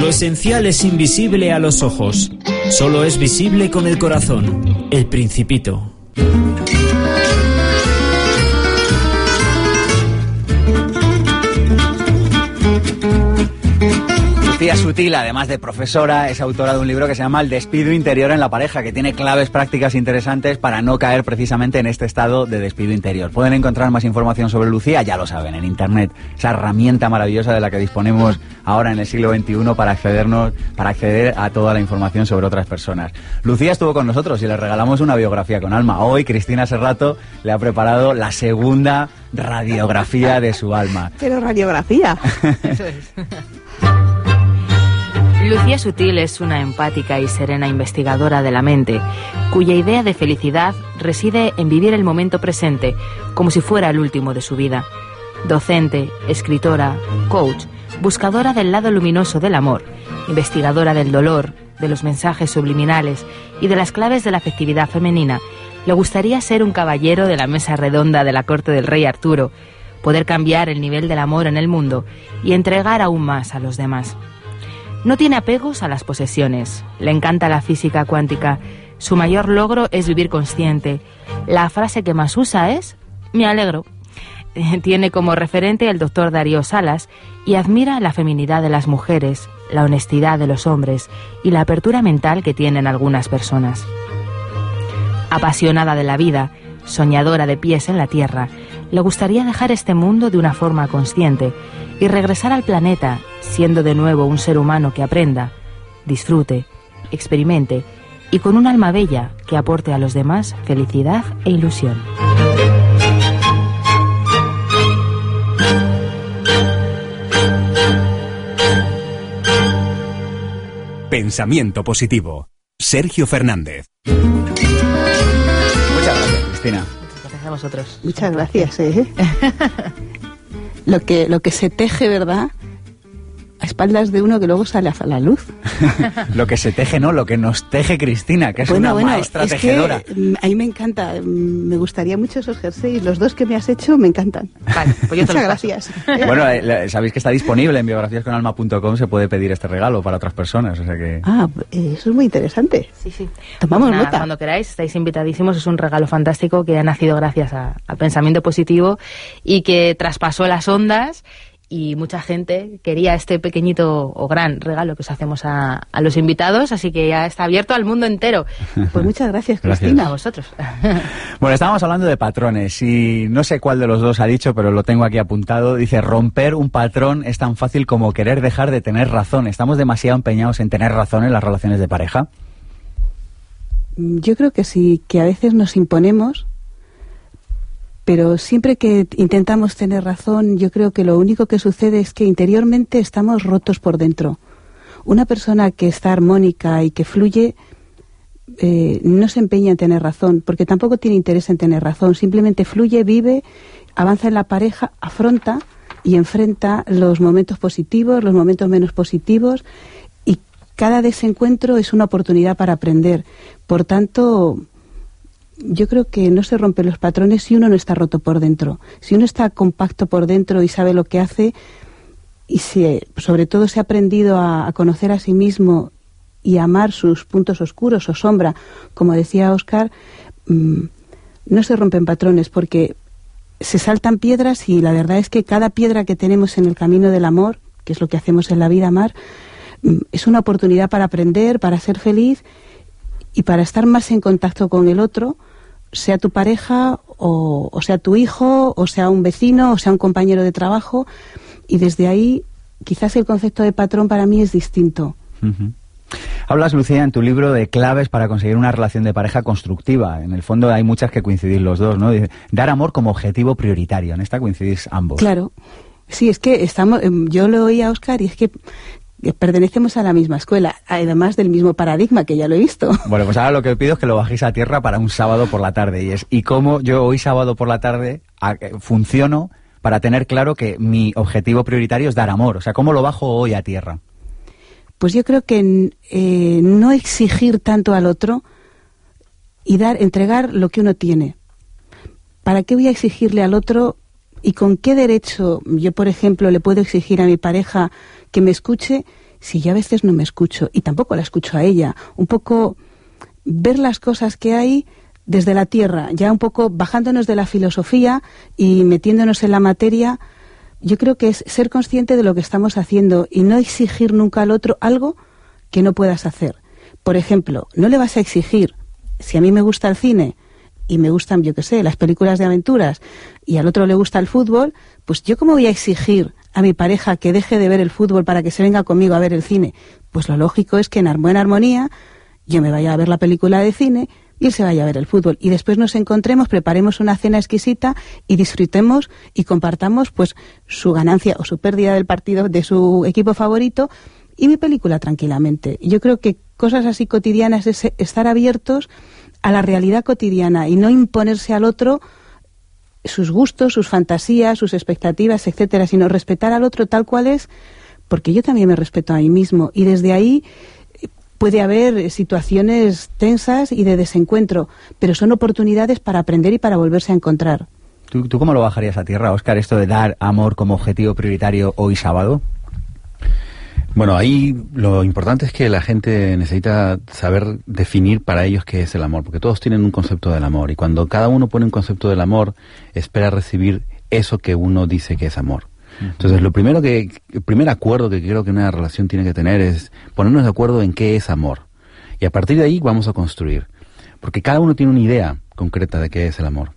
Lo esencial es invisible a los ojos. Solo es visible con el corazón. El principito. Lucía Sutil, además de profesora, es autora de un libro que se llama El despido interior en la pareja, que tiene claves prácticas interesantes para no caer precisamente en este estado de despido interior. Pueden encontrar más información sobre Lucía, ya lo saben, en Internet, esa herramienta maravillosa de la que disponemos ahora en el siglo XXI para accedernos, para acceder a toda la información sobre otras personas. Lucía estuvo con nosotros y le regalamos una biografía con alma. Hoy Cristina Serrato le ha preparado la segunda radiografía de su alma. Pero radiografía. (laughs) (laughs) Lucía Sutil es una empática y serena investigadora de la mente, cuya idea de felicidad reside en vivir el momento presente como si fuera el último de su vida. Docente, escritora, coach, buscadora del lado luminoso del amor, investigadora del dolor, de los mensajes subliminales y de las claves de la afectividad femenina, le gustaría ser un caballero de la mesa redonda de la corte del rey Arturo, poder cambiar el nivel del amor en el mundo y entregar aún más a los demás. No tiene apegos a las posesiones. Le encanta la física cuántica. Su mayor logro es vivir consciente. La frase que más usa es me alegro. (laughs) Tiene como referente el doctor Darío Salas y admira la feminidad de las mujeres, la honestidad de los hombres y la apertura mental que tienen algunas personas. Apasionada de la vida, soñadora de pies en la tierra, le gustaría dejar este mundo de una forma consciente y regresar al planeta siendo de nuevo un ser humano que aprenda, disfrute, experimente y con un alma bella que aporte a los demás felicidad e ilusión. Pensamiento positivo. Sergio Fernández. Muchas gracias, Cristina. Gracias a vosotros. Muchas gracias. ¿eh? (laughs) lo, que, lo que se teje, ¿verdad? A espaldas de uno que luego sale a la luz. (laughs) lo que se teje, no, lo que nos teje Cristina, que es una maestra es tejedora. Que, mm, a mí me encanta, mm, me gustaría mucho esos jerseys, los dos que me has hecho me encantan. Vale, pues yo te (laughs) Muchas gracias. (laughs) bueno, eh, sabéis que está disponible en biografíasconalma.com, se puede pedir este regalo para otras personas, o sea que... Ah, eh, eso es muy interesante. Sí, sí. Tomamos Pues nada, nota. Cuando queráis, estáis invitadísimos. Es un regalo fantástico que ha nacido gracias a- al pensamiento positivo y que traspasó las ondas y mucha gente quería este pequeñito o gran regalo que os hacemos a, a los invitados, así que ya está abierto al mundo entero. (laughs) Pues muchas gracias, Gracias. Cristina. A vosotros. (laughs) Bueno, estábamos hablando de patrones y no sé cuál de los dos ha dicho, pero lo tengo aquí apuntado. Dice, romper un patrón es tan fácil como querer dejar de tener razón. ¿Estamos demasiado empeñados en tener razón en las relaciones de pareja? Yo creo que sí, que a veces nos imponemos, pero siempre que intentamos tener razón, yo creo que lo único que sucede es que interiormente estamos rotos por dentro. Una persona que está armónica y que fluye eh, no se empeña en tener razón, porque tampoco tiene interés en tener razón, simplemente fluye, vive, avanza en la pareja, afronta y enfrenta los momentos positivos, los momentos menos positivos y cada desencuentro es una oportunidad para aprender. Por tanto, yo creo que no se rompen los patrones si uno no está roto por dentro. Si uno está compacto por dentro y sabe lo que hace y se, sobre todo se ha aprendido a, conocer a sí mismo y amar sus puntos oscuros o sombra, como decía Oscar, mm, no se rompen patrones porque se saltan piedras y la verdad es que cada piedra que tenemos en el camino del amor, que es lo que hacemos en la vida, amar, mm, es una oportunidad para aprender, para ser feliz y para estar más en contacto con el otro, sea tu pareja o, o sea tu hijo, o sea un vecino, o sea un compañero de trabajo. Y desde ahí, quizás el concepto de patrón para mí es distinto. Hablas, Lucía, en tu libro de claves para conseguir una relación de pareja constructiva. En el fondo hay muchas que coincidís los dos, ¿no? Dar amor como objetivo prioritario. En esta coincidís ambos. Claro. Sí, es que estamos, em, yo lo oí a Oscar y es que pertenecemos a la misma escuela, además del mismo paradigma que ya lo he visto. Bueno, pues ahora lo que os pido es que lo bajéis a tierra para un sábado por la tarde. Y es, y cómo yo hoy sábado por la tarde a- eh, funciono para tener claro que mi objetivo prioritario es dar amor. O sea, ¿cómo lo bajo hoy a tierra? Pues yo creo que eh, no exigir tanto al otro y dar, entregar lo que uno tiene. ¿Para qué voy a exigirle al otro y con qué derecho yo, por ejemplo, le puedo exigir a mi pareja que me escuche si yo a veces no me escucho y tampoco la escucho a ella? Un poco ver las cosas que hay desde la tierra, ya un poco bajándonos de la filosofía y metiéndonos en la materia, yo creo que es ser consciente de lo que estamos haciendo y no exigir nunca al otro algo que no puedas hacer. Por ejemplo, no le vas a exigir, si a mí me gusta el cine y me gustan, yo qué sé, las películas de aventuras y al otro le gusta el fútbol, pues yo cómo voy a exigir a mi pareja que deje de ver el fútbol para que se venga conmigo a ver el cine. Pues lo lógico es que en buena armonía yo me vaya a ver la película de cine y él se vaya a ver el fútbol. Y después nos encontremos, preparemos una cena exquisita y disfrutemos y compartamos pues su ganancia o su pérdida del partido de su equipo favorito y mi película tranquilamente. Yo creo que cosas así cotidianas es estar abiertos a la realidad cotidiana y no imponerse al otro sus gustos, sus fantasías, sus expectativas, etcétera, sino respetar al otro tal cual es, porque yo también me respeto a mí mismo y desde ahí eh, puede haber situaciones tensas y de desencuentro, pero son oportunidades para aprender y para volverse a encontrar. ¿Tú, tú cómo lo bajarías a tierra, Oscar, esto de dar amor como objetivo prioritario hoy sábado? Bueno, ahí lo importante es que la gente necesita saber definir para ellos qué es el amor, porque todos tienen un concepto del amor y cuando cada uno pone un concepto del amor, espera recibir eso que uno dice que es amor. Entonces, lo primero que, el primer acuerdo que creo que una relación tiene que tener es ponernos de acuerdo en qué es amor. Y a partir de ahí vamos a construir. Porque cada uno tiene una idea concreta de qué es el amor.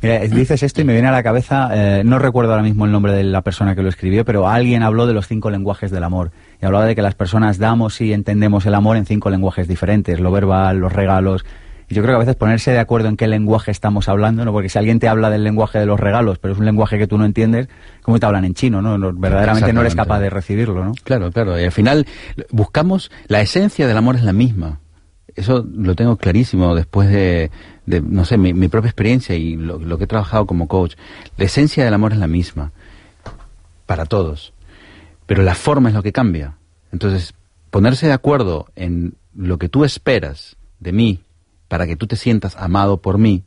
Mira, dices esto y me viene a la cabeza, eh, no recuerdo ahora mismo el nombre de la persona que lo escribió, pero alguien habló de los cinco lenguajes del amor. Y hablaba de que las personas damos y entendemos el amor en cinco lenguajes diferentes, lo verbal, los regalos. Y yo creo que a veces ponerse de acuerdo en qué lenguaje estamos hablando, ¿no? Porque si alguien te habla del lenguaje de los regalos, pero es un lenguaje que tú no entiendes, ¿cómo te hablan en chino, no? verdaderamente no eres capaz de recibirlo, ¿no? Claro, claro. Y al final buscamos, la esencia del amor es la misma. Eso lo tengo clarísimo después de, no sé, mi, propia experiencia y lo, que he trabajado como coach. La esencia del amor es la misma para todos, pero la forma es lo que cambia. Entonces, ponerse de acuerdo en lo que tú esperas de mí para que tú te sientas amado por mí,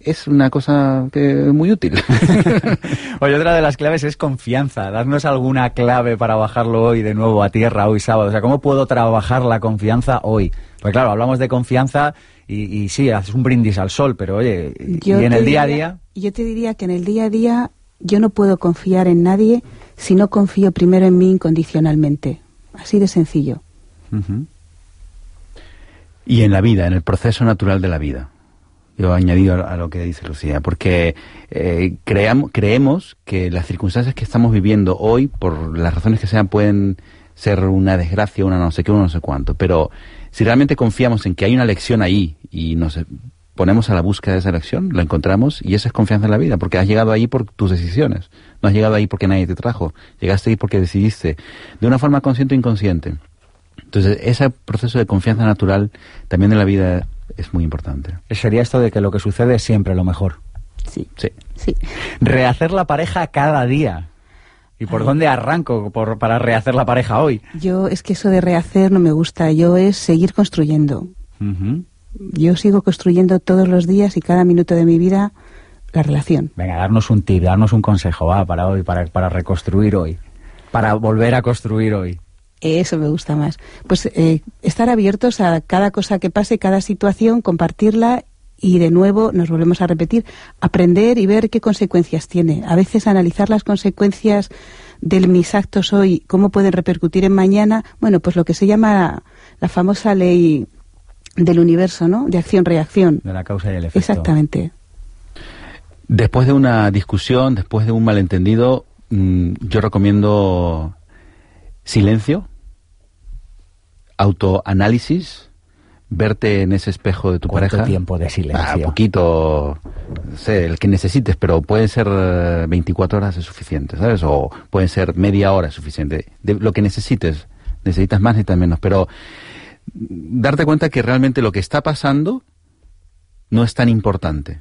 es una cosa que muy útil. (laughs) Oye, otra de las claves es confianza. Darnos alguna clave para bajarlo hoy de nuevo a tierra, hoy sábado. O sea, ¿cómo puedo trabajar la confianza hoy? Pues claro, hablamos de confianza y, sí, haces un brindis al sol, pero oye, ¿y en el día a día? Yo te diría que en el día a día yo no puedo confiar en nadie si no confío primero en mí incondicionalmente. Así de sencillo. Y en la vida, en el proceso natural de la vida yo añadido a, lo que dice Lucía, porque eh, creemos que las circunstancias que estamos viviendo hoy, por las razones que sean, pueden ser una desgracia, una no sé qué, una no sé cuánto, pero si realmente confiamos en que hay una lección ahí y nos ponemos a la búsqueda de esa lección, la encontramos y esa es confianza en la vida, porque has llegado ahí por tus decisiones, no has llegado ahí porque nadie te trajo, llegaste ahí porque decidiste, de una forma consciente o inconsciente. Entonces, ese proceso de confianza natural también en la vida es muy importante. Sería esto de que lo que sucede es siempre lo mejor. Sí. Sí. sí. Rehacer la pareja cada día. ¿Y por dónde arranco por, para rehacer la pareja hoy? Yo, es que eso de rehacer no me gusta. Yo es seguir construyendo. Yo sigo construyendo todos los días y cada minuto de mi vida la relación. Venga, darnos un tip, darnos un consejo, va, para hoy, para, para reconstruir hoy. Para volver a construir hoy. Eso me gusta más. Pues eh, estar abiertos a cada cosa que pase, cada situación, compartirla y de nuevo nos volvemos a repetir, aprender y ver qué consecuencias tiene. A veces analizar las consecuencias de mis actos hoy, cómo pueden repercutir en mañana, bueno, pues lo que se llama la famosa ley del universo, ¿no? De acción-reacción. De la causa y el efecto. Exactamente. Después de una discusión, después de un malentendido, mm, yo recomiendo silencio, autoanálisis, verte en ese espejo de tu ¿Cuánto tiempo de silencio? Un ah, poquito, sé, el que necesites, pero pueden ser 24 eh, horas es suficiente, ¿sabes? O pueden ser media hora es suficiente. De lo que necesites, necesitas más, necesitas menos, pero darte cuenta que realmente lo que está pasando no es tan importante.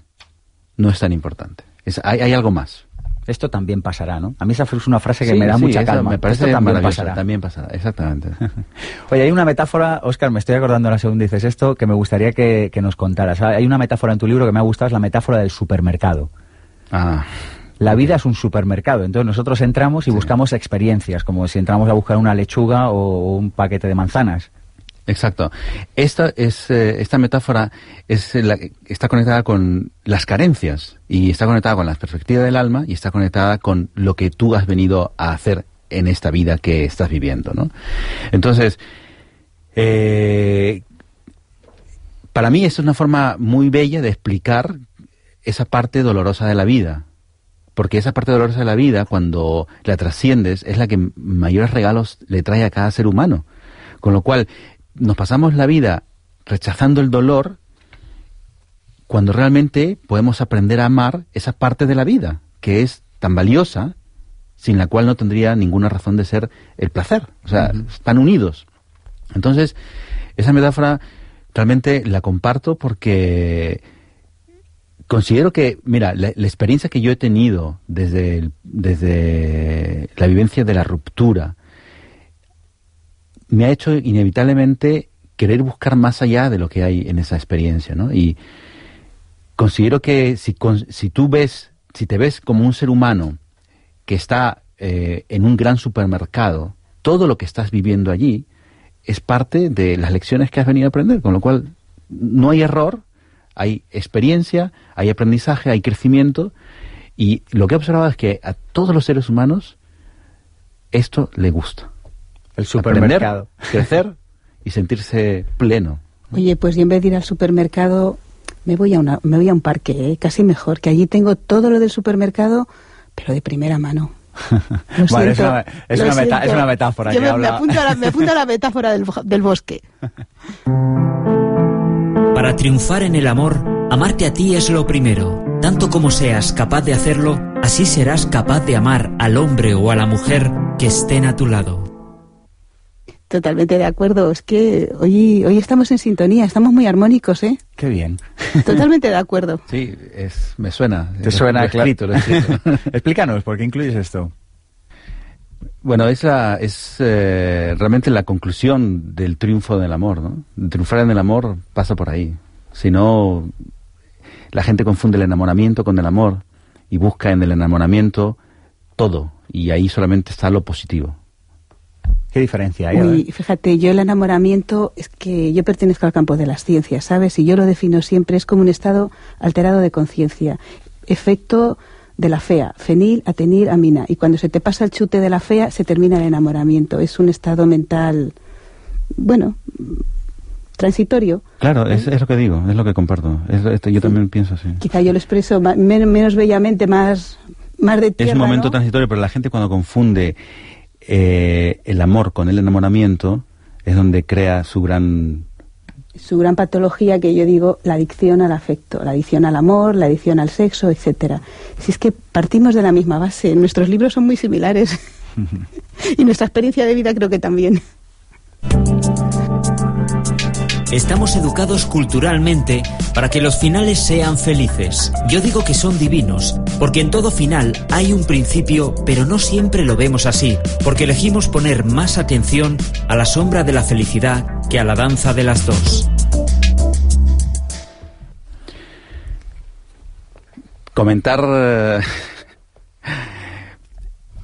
No es tan importante. Es, hay, hay algo más. Esto también pasará, ¿no? A mí esa es una frase que me da mucha calma. Me parece Esto también pasará. También pasará, exactamente. (laughs) Oye, hay una metáfora, Oscar, me estoy acordando la segunda dices esto, que me gustaría que, nos contaras. Hay una metáfora en tu libro que me ha gustado, es la metáfora del supermercado. Ah. La vida es un supermercado, entonces nosotros entramos y buscamos experiencias, como si entramos a buscar una lechuga o un paquete de manzanas. Exacto. Esta, es, eh, esta metáfora es la, está conectada con las carencias y está conectada con la perspectiva del alma y está conectada con lo que tú has venido a hacer en esta vida que estás viviendo. ¿no? Entonces, eh, para mí es una forma muy bella de explicar esa parte dolorosa de la vida. Porque esa parte dolorosa de la vida, cuando la trasciendes, es la que mayores regalos le trae a cada ser humano. Con lo cual, nos pasamos la vida rechazando el dolor cuando realmente podemos aprender a amar esa parte de la vida que es tan valiosa sin la cual no tendría ninguna razón de ser el placer. O sea, están unidos. Entonces, esa metáfora realmente la comparto porque considero que, mira, la, experiencia que yo he tenido desde, desde la vivencia de la ruptura, me ha hecho inevitablemente querer buscar más allá de lo que hay en esa experiencia, ¿no? Y considero que si, si tú ves, si te ves como un ser humano que está eh, en un gran supermercado todo lo que estás viviendo allí es parte de las lecciones que has venido a aprender, con lo cual no hay error, hay experiencia, hay aprendizaje, hay crecimiento, y lo que he observado es que a todos los seres humanos esto le gusta. El supermercado. crecer y sentirse pleno. Oye, pues yo en vez de ir al supermercado, me voy a, una, me voy a un parque, ¿eh? casi mejor, que allí tengo todo lo del supermercado, pero de primera mano. (laughs) es, una, metáfora. me, apunto a la, metáfora del, del bosque. (laughs) Para triunfar en el amor, amarte a ti es lo primero. Tanto como seas capaz de hacerlo, así serás capaz de amar al hombre o a la mujer que estén a tu lado. Totalmente de acuerdo. Es que hoy, hoy estamos en sintonía, estamos muy armónicos, ¿eh? Qué bien. Totalmente de acuerdo. (laughs) Sí, es, me suena. Te suena escrito, (laughs) Explícanos, ¿por qué incluyes esto? Bueno, es, es eh, realmente la conclusión del triunfo del amor, ¿no? Triunfar en el amor pasa por ahí. Si no, la gente confunde el enamoramiento con el amor y busca en el enamoramiento todo, y ahí solamente está lo positivo. ¿Qué diferencia hay? fíjate, yo el enamoramiento es que yo pertenezco al campo de las ciencias, ¿sabes? Y yo lo defino siempre, es como un estado alterado de conciencia. Efecto de la fea, fenil, atenil, amina. Y cuando se te pasa el chute de la fea, se termina el enamoramiento. Es un estado mental, bueno, transitorio. Claro, es, lo que digo, es lo que comparto. yo también pienso así. Quizá yo lo expreso menos, bellamente, más, más de tierra, Es un momento transitorio, pero la gente cuando confunde eh, el amor con el enamoramiento es donde crea su gran su gran patología que yo digo la adicción al afecto, la adicción al amor, la adicción al sexo, etcétera. Si es que partimos de la misma base, nuestros libros son muy similares (laughs) y nuestra experiencia de vida creo que también. Estamos educados culturalmente para que los finales sean felices. Yo digo que son divinos, porque en todo final hay un principio, pero no siempre lo vemos así, porque elegimos poner más atención a la sombra de la felicidad que a la danza de las dos. Comentar... Eh,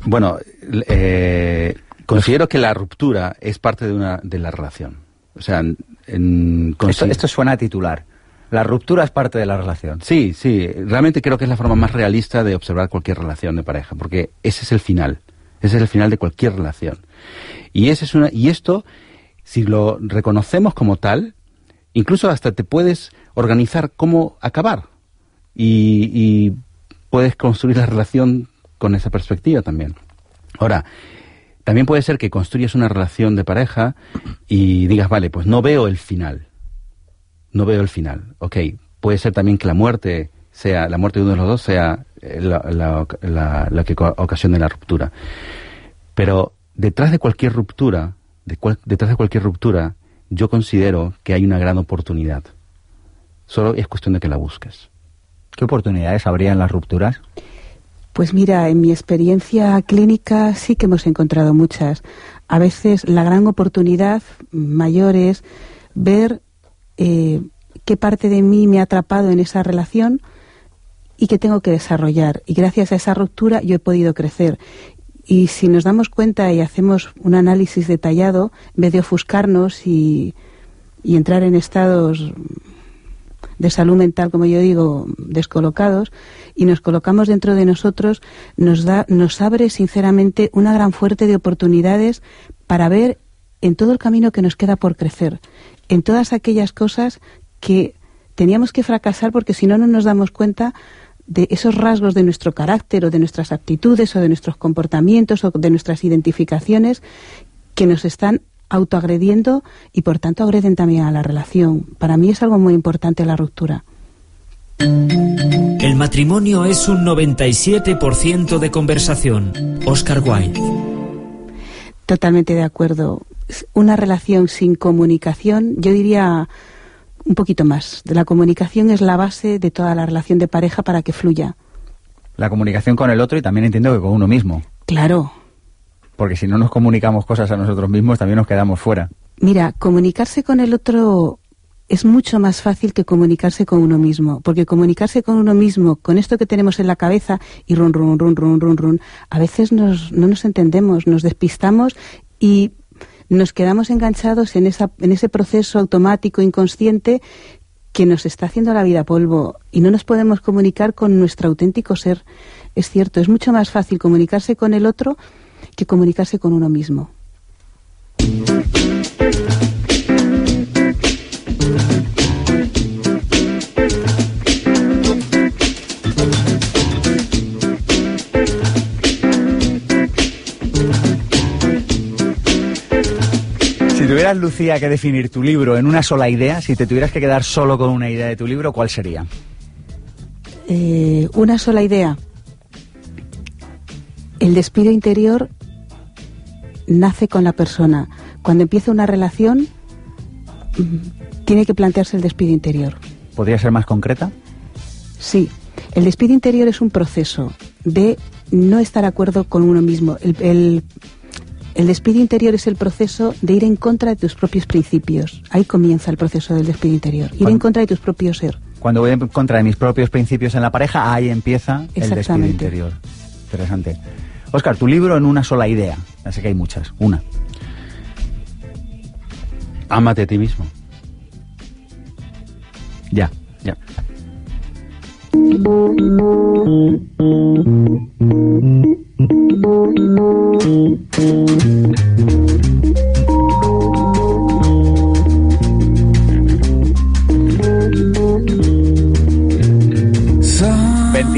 bueno, eh, considero que la ruptura es parte de, una, de la relación. O sea, esto, suena a titular. La ruptura es parte de la relación. Sí, sí. Realmente creo que es la forma más realista de observar cualquier relación de pareja, porque ese es el final. Ese es el final de cualquier relación. Y, ese es una, y esto, si lo reconocemos como tal, incluso hasta te puedes organizar cómo acabar. Y, y puedes construir la relación con esa perspectiva también. Ahora, también puede ser que construyas una relación de pareja y digas, vale, pues no veo el final. No veo el final. Ok, puede ser también que la muerte sea, la muerte de uno de los dos sea eh, la, la, que ocasione la ruptura. Pero detrás de cualquier ruptura, detrás de cualquier ruptura, yo considero que hay una gran oportunidad. Solo es cuestión de que la busques. ¿Qué oportunidades habría en las rupturas? Pues mira, en mi experiencia clínica sí que hemos encontrado muchas. A veces la gran oportunidad mayor es ver eh, qué parte de mí me ha atrapado en esa relación y qué tengo que desarrollar. Y gracias a esa ruptura yo he podido crecer. Y si nos damos cuenta y hacemos un análisis detallado, en vez de ofuscarnos y, y entrar en estados de salud mental, como yo digo, descolocados, y nos colocamos dentro de nosotros, nos, da, nos abre sinceramente una gran fuerte de oportunidades para ver en todo el camino que nos queda por crecer, en todas aquellas cosas que teníamos que fracasar porque si no, no nos damos cuenta de esos rasgos de nuestro carácter o de nuestras actitudes o de nuestros comportamientos o de nuestras identificaciones que nos están autoagrediendo y por tanto agreden también a la relación. Para mí es algo muy importante la ruptura. El matrimonio es un 97% de conversación. Oscar Wilde. Totalmente de acuerdo. Una relación sin comunicación, yo diría un poquito más. De la comunicación es la base de toda la relación de pareja para que fluya. La comunicación con el otro y también entiendo que con uno mismo. Claro, porque si no nos comunicamos cosas a nosotros mismos, también nos quedamos fuera. Mira, comunicarse con el otro es mucho más fácil que comunicarse con uno mismo, porque comunicarse con uno mismo, con esto que tenemos en la cabeza, y run, run, run, run, run, run, a veces nos, no nos entendemos, nos despistamos y nos quedamos enganchados en, esa, en ese proceso automático, inconsciente, que nos está haciendo la vida polvo y no nos podemos comunicar con nuestro auténtico ser. Es cierto, es mucho más fácil comunicarse con el otro que comunicarse con uno mismo. Si tuvieras, Lucía, que definir tu libro en una sola idea, si te tuvieras que quedar solo con una idea de tu libro, ¿cuál sería? Eh, una sola idea. El despido interior nace con la persona. Cuando empieza una relación, tiene que plantearse el despido interior. ¿Podría ser más concreta? Sí, el despido interior es un proceso de no estar de acuerdo con uno mismo. El, el, el despido interior es el proceso de ir en contra de tus propios principios. Ahí comienza el proceso del despido interior. Ir en contra de tus propios ser. Cuando voy en contra de mis propios principios en la pareja, ahí empieza el despido interior. Interesante. Oscar, tu libro en una sola idea. Ya sé que hay muchas. Una. Ámate a ti mismo. Ya. Ya.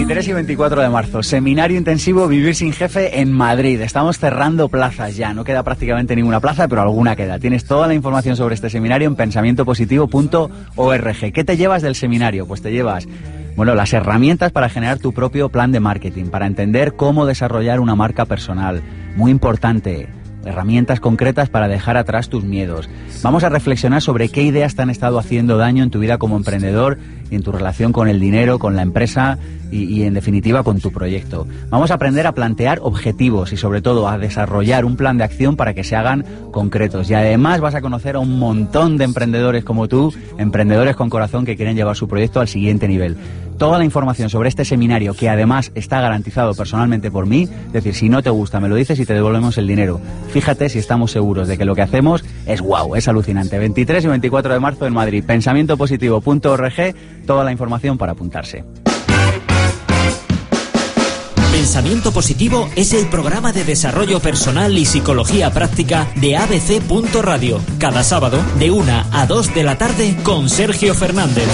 23 y 24 de marzo, seminario intensivo Vivir sin jefe en Madrid. Estamos cerrando plazas ya, no queda prácticamente ninguna plaza, pero alguna queda. Tienes toda la información sobre este seminario en pensamientopositivo.org. ¿Qué te llevas del seminario? Pues te llevas bueno, las herramientas para generar tu propio plan de marketing, para entender cómo desarrollar una marca personal. Muy importante, herramientas concretas para dejar atrás tus miedos. Vamos a reflexionar sobre qué ideas te han estado haciendo daño en tu vida como emprendedor en tu relación con el dinero, con la empresa y, y, en definitiva con tu proyecto. Vamos a aprender a plantear objetivos y sobre todo a desarrollar un plan de acción para que se hagan concretos. Y además vas a conocer a un montón de emprendedores como tú, emprendedores con corazón que quieren llevar su proyecto al siguiente nivel toda la información sobre este seminario, que además está garantizado personalmente por mí, es decir, si no te gusta, me lo dices y te devolvemos el dinero. Fíjate si estamos seguros de que lo que hacemos es guau, es alucinante. 23 y 24 de marzo en Madrid, pensamientopositivo.org, toda la información para apuntarse. Pensamiento Positivo es el programa de desarrollo personal y psicología práctica de ABC. Radio, cada sábado de 1 a 2 de la tarde con Sergio Fernández.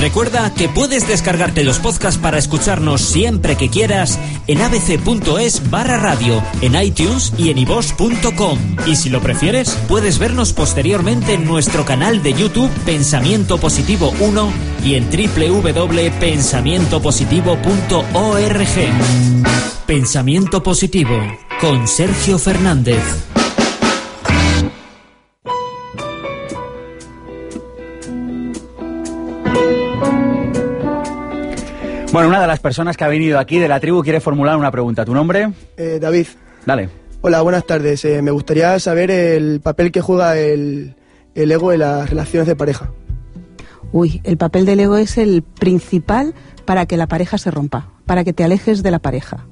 Recuerda que puedes descargarte los podcasts para escucharnos siempre que quieras en abc.es barra radio, en iTunes y en ivos.com. Y si lo prefieres, puedes vernos posteriormente en nuestro canal de YouTube Pensamiento Positivo 1 y en www.pensamientopositivo.org. Pensamiento Positivo con Sergio Fernández. Bueno, una de las personas que ha venido aquí de la tribu quiere formular una pregunta. ¿Tu nombre? Eh, David. Dale. Hola, buenas tardes. Eh, me gustaría saber el papel que juega el, el ego en las relaciones de pareja. Uy, el papel del ego es el principal para que la pareja se rompa, para que te alejes de la pareja.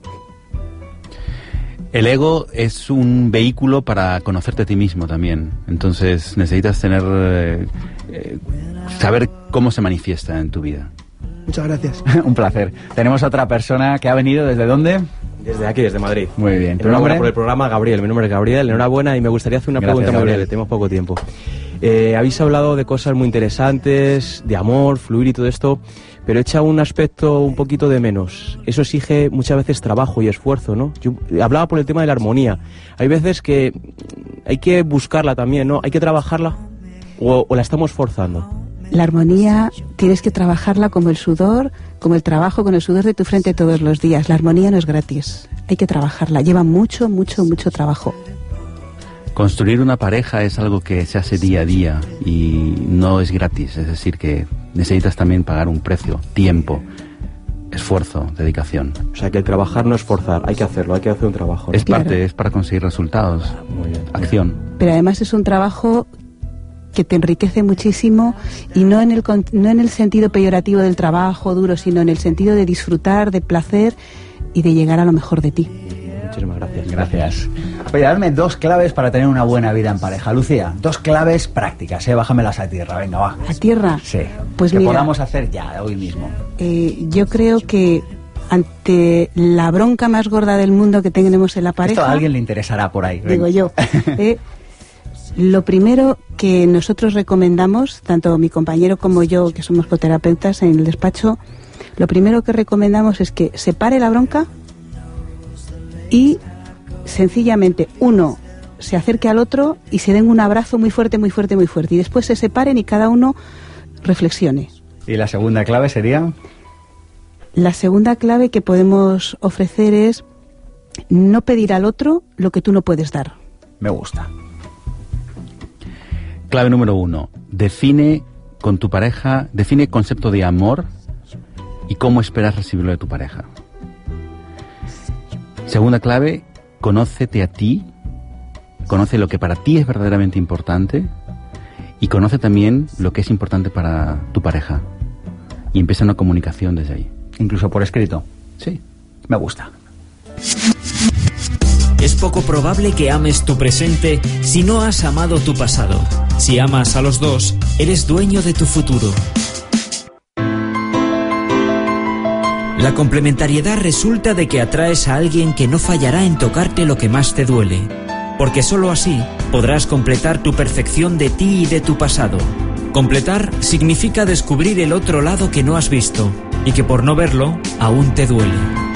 El ego es un vehículo para conocerte a ti mismo también. Entonces necesitas tener eh, eh, saber cómo se manifiesta en tu vida. Muchas gracias. (laughs) un placer. Tenemos otra persona que ha venido desde dónde? Desde aquí, desde Madrid. Muy bien. ¿Tu Enhorabuena nombre? por el programa, Gabriel. Mi nombre es Gabriel. Enhorabuena y me gustaría hacer una Gracias, pregunta muy Gabriel. breve. Tenemos poco tiempo. Eh, habéis hablado de cosas muy interesantes, de amor, fluir y todo esto, pero echa un aspecto un poquito de menos. Eso exige muchas veces trabajo y esfuerzo, ¿no? Yo hablaba por el tema de la armonía. Hay veces que hay que buscarla también, ¿no? Hay que trabajarla o, o la estamos forzando. La armonía tienes que trabajarla como el sudor, como el trabajo con el sudor de tu frente todos los días. La armonía no es gratis, hay que trabajarla. Lleva mucho, mucho, mucho trabajo. Construir una pareja es algo que se hace día a día y no es gratis, es decir, que necesitas también pagar un precio, tiempo, esfuerzo, dedicación. O sea, que el trabajar no es forzar, hay que hacerlo, hay que hacer un trabajo. ¿no? Es Claro. parte, es para conseguir resultados, Muy bien. acción. Pero además es un trabajo que te enriquece muchísimo y no en el no en el sentido peyorativo del trabajo duro, sino en el sentido de disfrutar, de placer y de llegar a lo mejor de ti. Muchísimas gracias. Gracias. Oye, darme dos claves para tener una buena vida en pareja. Lucía, dos claves prácticas, ¿eh? Bájamelas a tierra, venga, va. ¿A tierra? Sí. Pues que mira. podamos hacer ya, hoy mismo. Eh, yo creo que ante la bronca más gorda del mundo que tenemos en la pareja, Esto a alguien le interesará por ahí. venga. digo yo, (laughs) eh, lo primero que nosotros recomendamos, tanto mi compañero como yo, que somos coterapeutas en el despacho, lo primero que recomendamos es que se pare la bronca y sencillamente uno se acerque al otro y se den un abrazo muy fuerte, muy fuerte, muy fuerte. Y después se separen y cada uno reflexione. Y la segunda clave sería... La segunda clave que podemos ofrecer es no pedir al otro lo que tú no puedes dar. Me gusta. Clave número uno. Define con tu pareja, define el concepto de amor y cómo esperas recibirlo de tu pareja. Segunda clave, conócete a ti, conoce lo que para ti es verdaderamente importante y conoce también lo que es importante para tu pareja. Y empieza una comunicación desde ahí. Incluso por escrito. Sí. Me gusta. Es poco probable que ames tu presente si no has amado tu pasado. Si amas a los dos, eres dueño de tu futuro. La complementariedad resulta de que atraes a alguien que no fallará en tocarte lo que más te duele. Porque sólo así podrás completar tu perfección de ti y de tu pasado. Completar significa descubrir el otro lado que no has visto y que por no verlo aún te duele.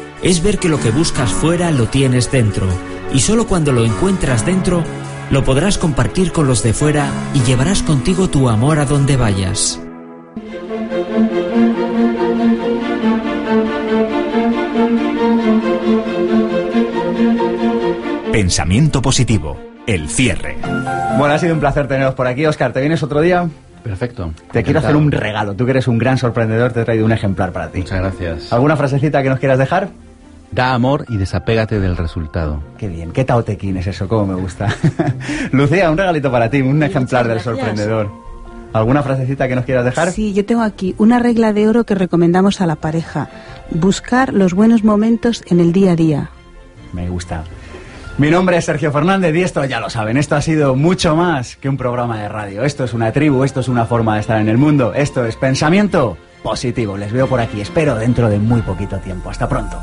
es ver que lo que buscas fuera lo tienes dentro. Y solo cuando lo encuentras dentro, lo podrás compartir con los de fuera y llevarás contigo tu amor a donde vayas. Pensamiento positivo. El cierre. Bueno, ha sido un placer teneros por aquí. Oscar, ¿te vienes otro día? Perfecto. Te quiero hacer un regalo. Tú que eres un gran sorprendedor, te he traído un ejemplar para ti. Muchas gracias. ¿Alguna frasecita que nos quieras dejar? Da amor y desapégate del resultado. Qué bien, qué taotequín es eso, cómo me gusta. (laughs) Lucía, un regalito para ti, un ejemplar del sorprendedor. ¿Alguna frasecita que nos quieras dejar? Sí, yo tengo aquí una regla de oro que recomendamos a la pareja. Buscar los buenos momentos en el día a día. Me gusta. Mi nombre es Sergio Fernández y esto ya lo saben, esto ha sido mucho más que un programa de radio. Esto es una tribu, esto es una forma de estar en el mundo, esto es pensamiento positivo. Les veo por aquí, espero dentro de muy poquito tiempo. Hasta pronto.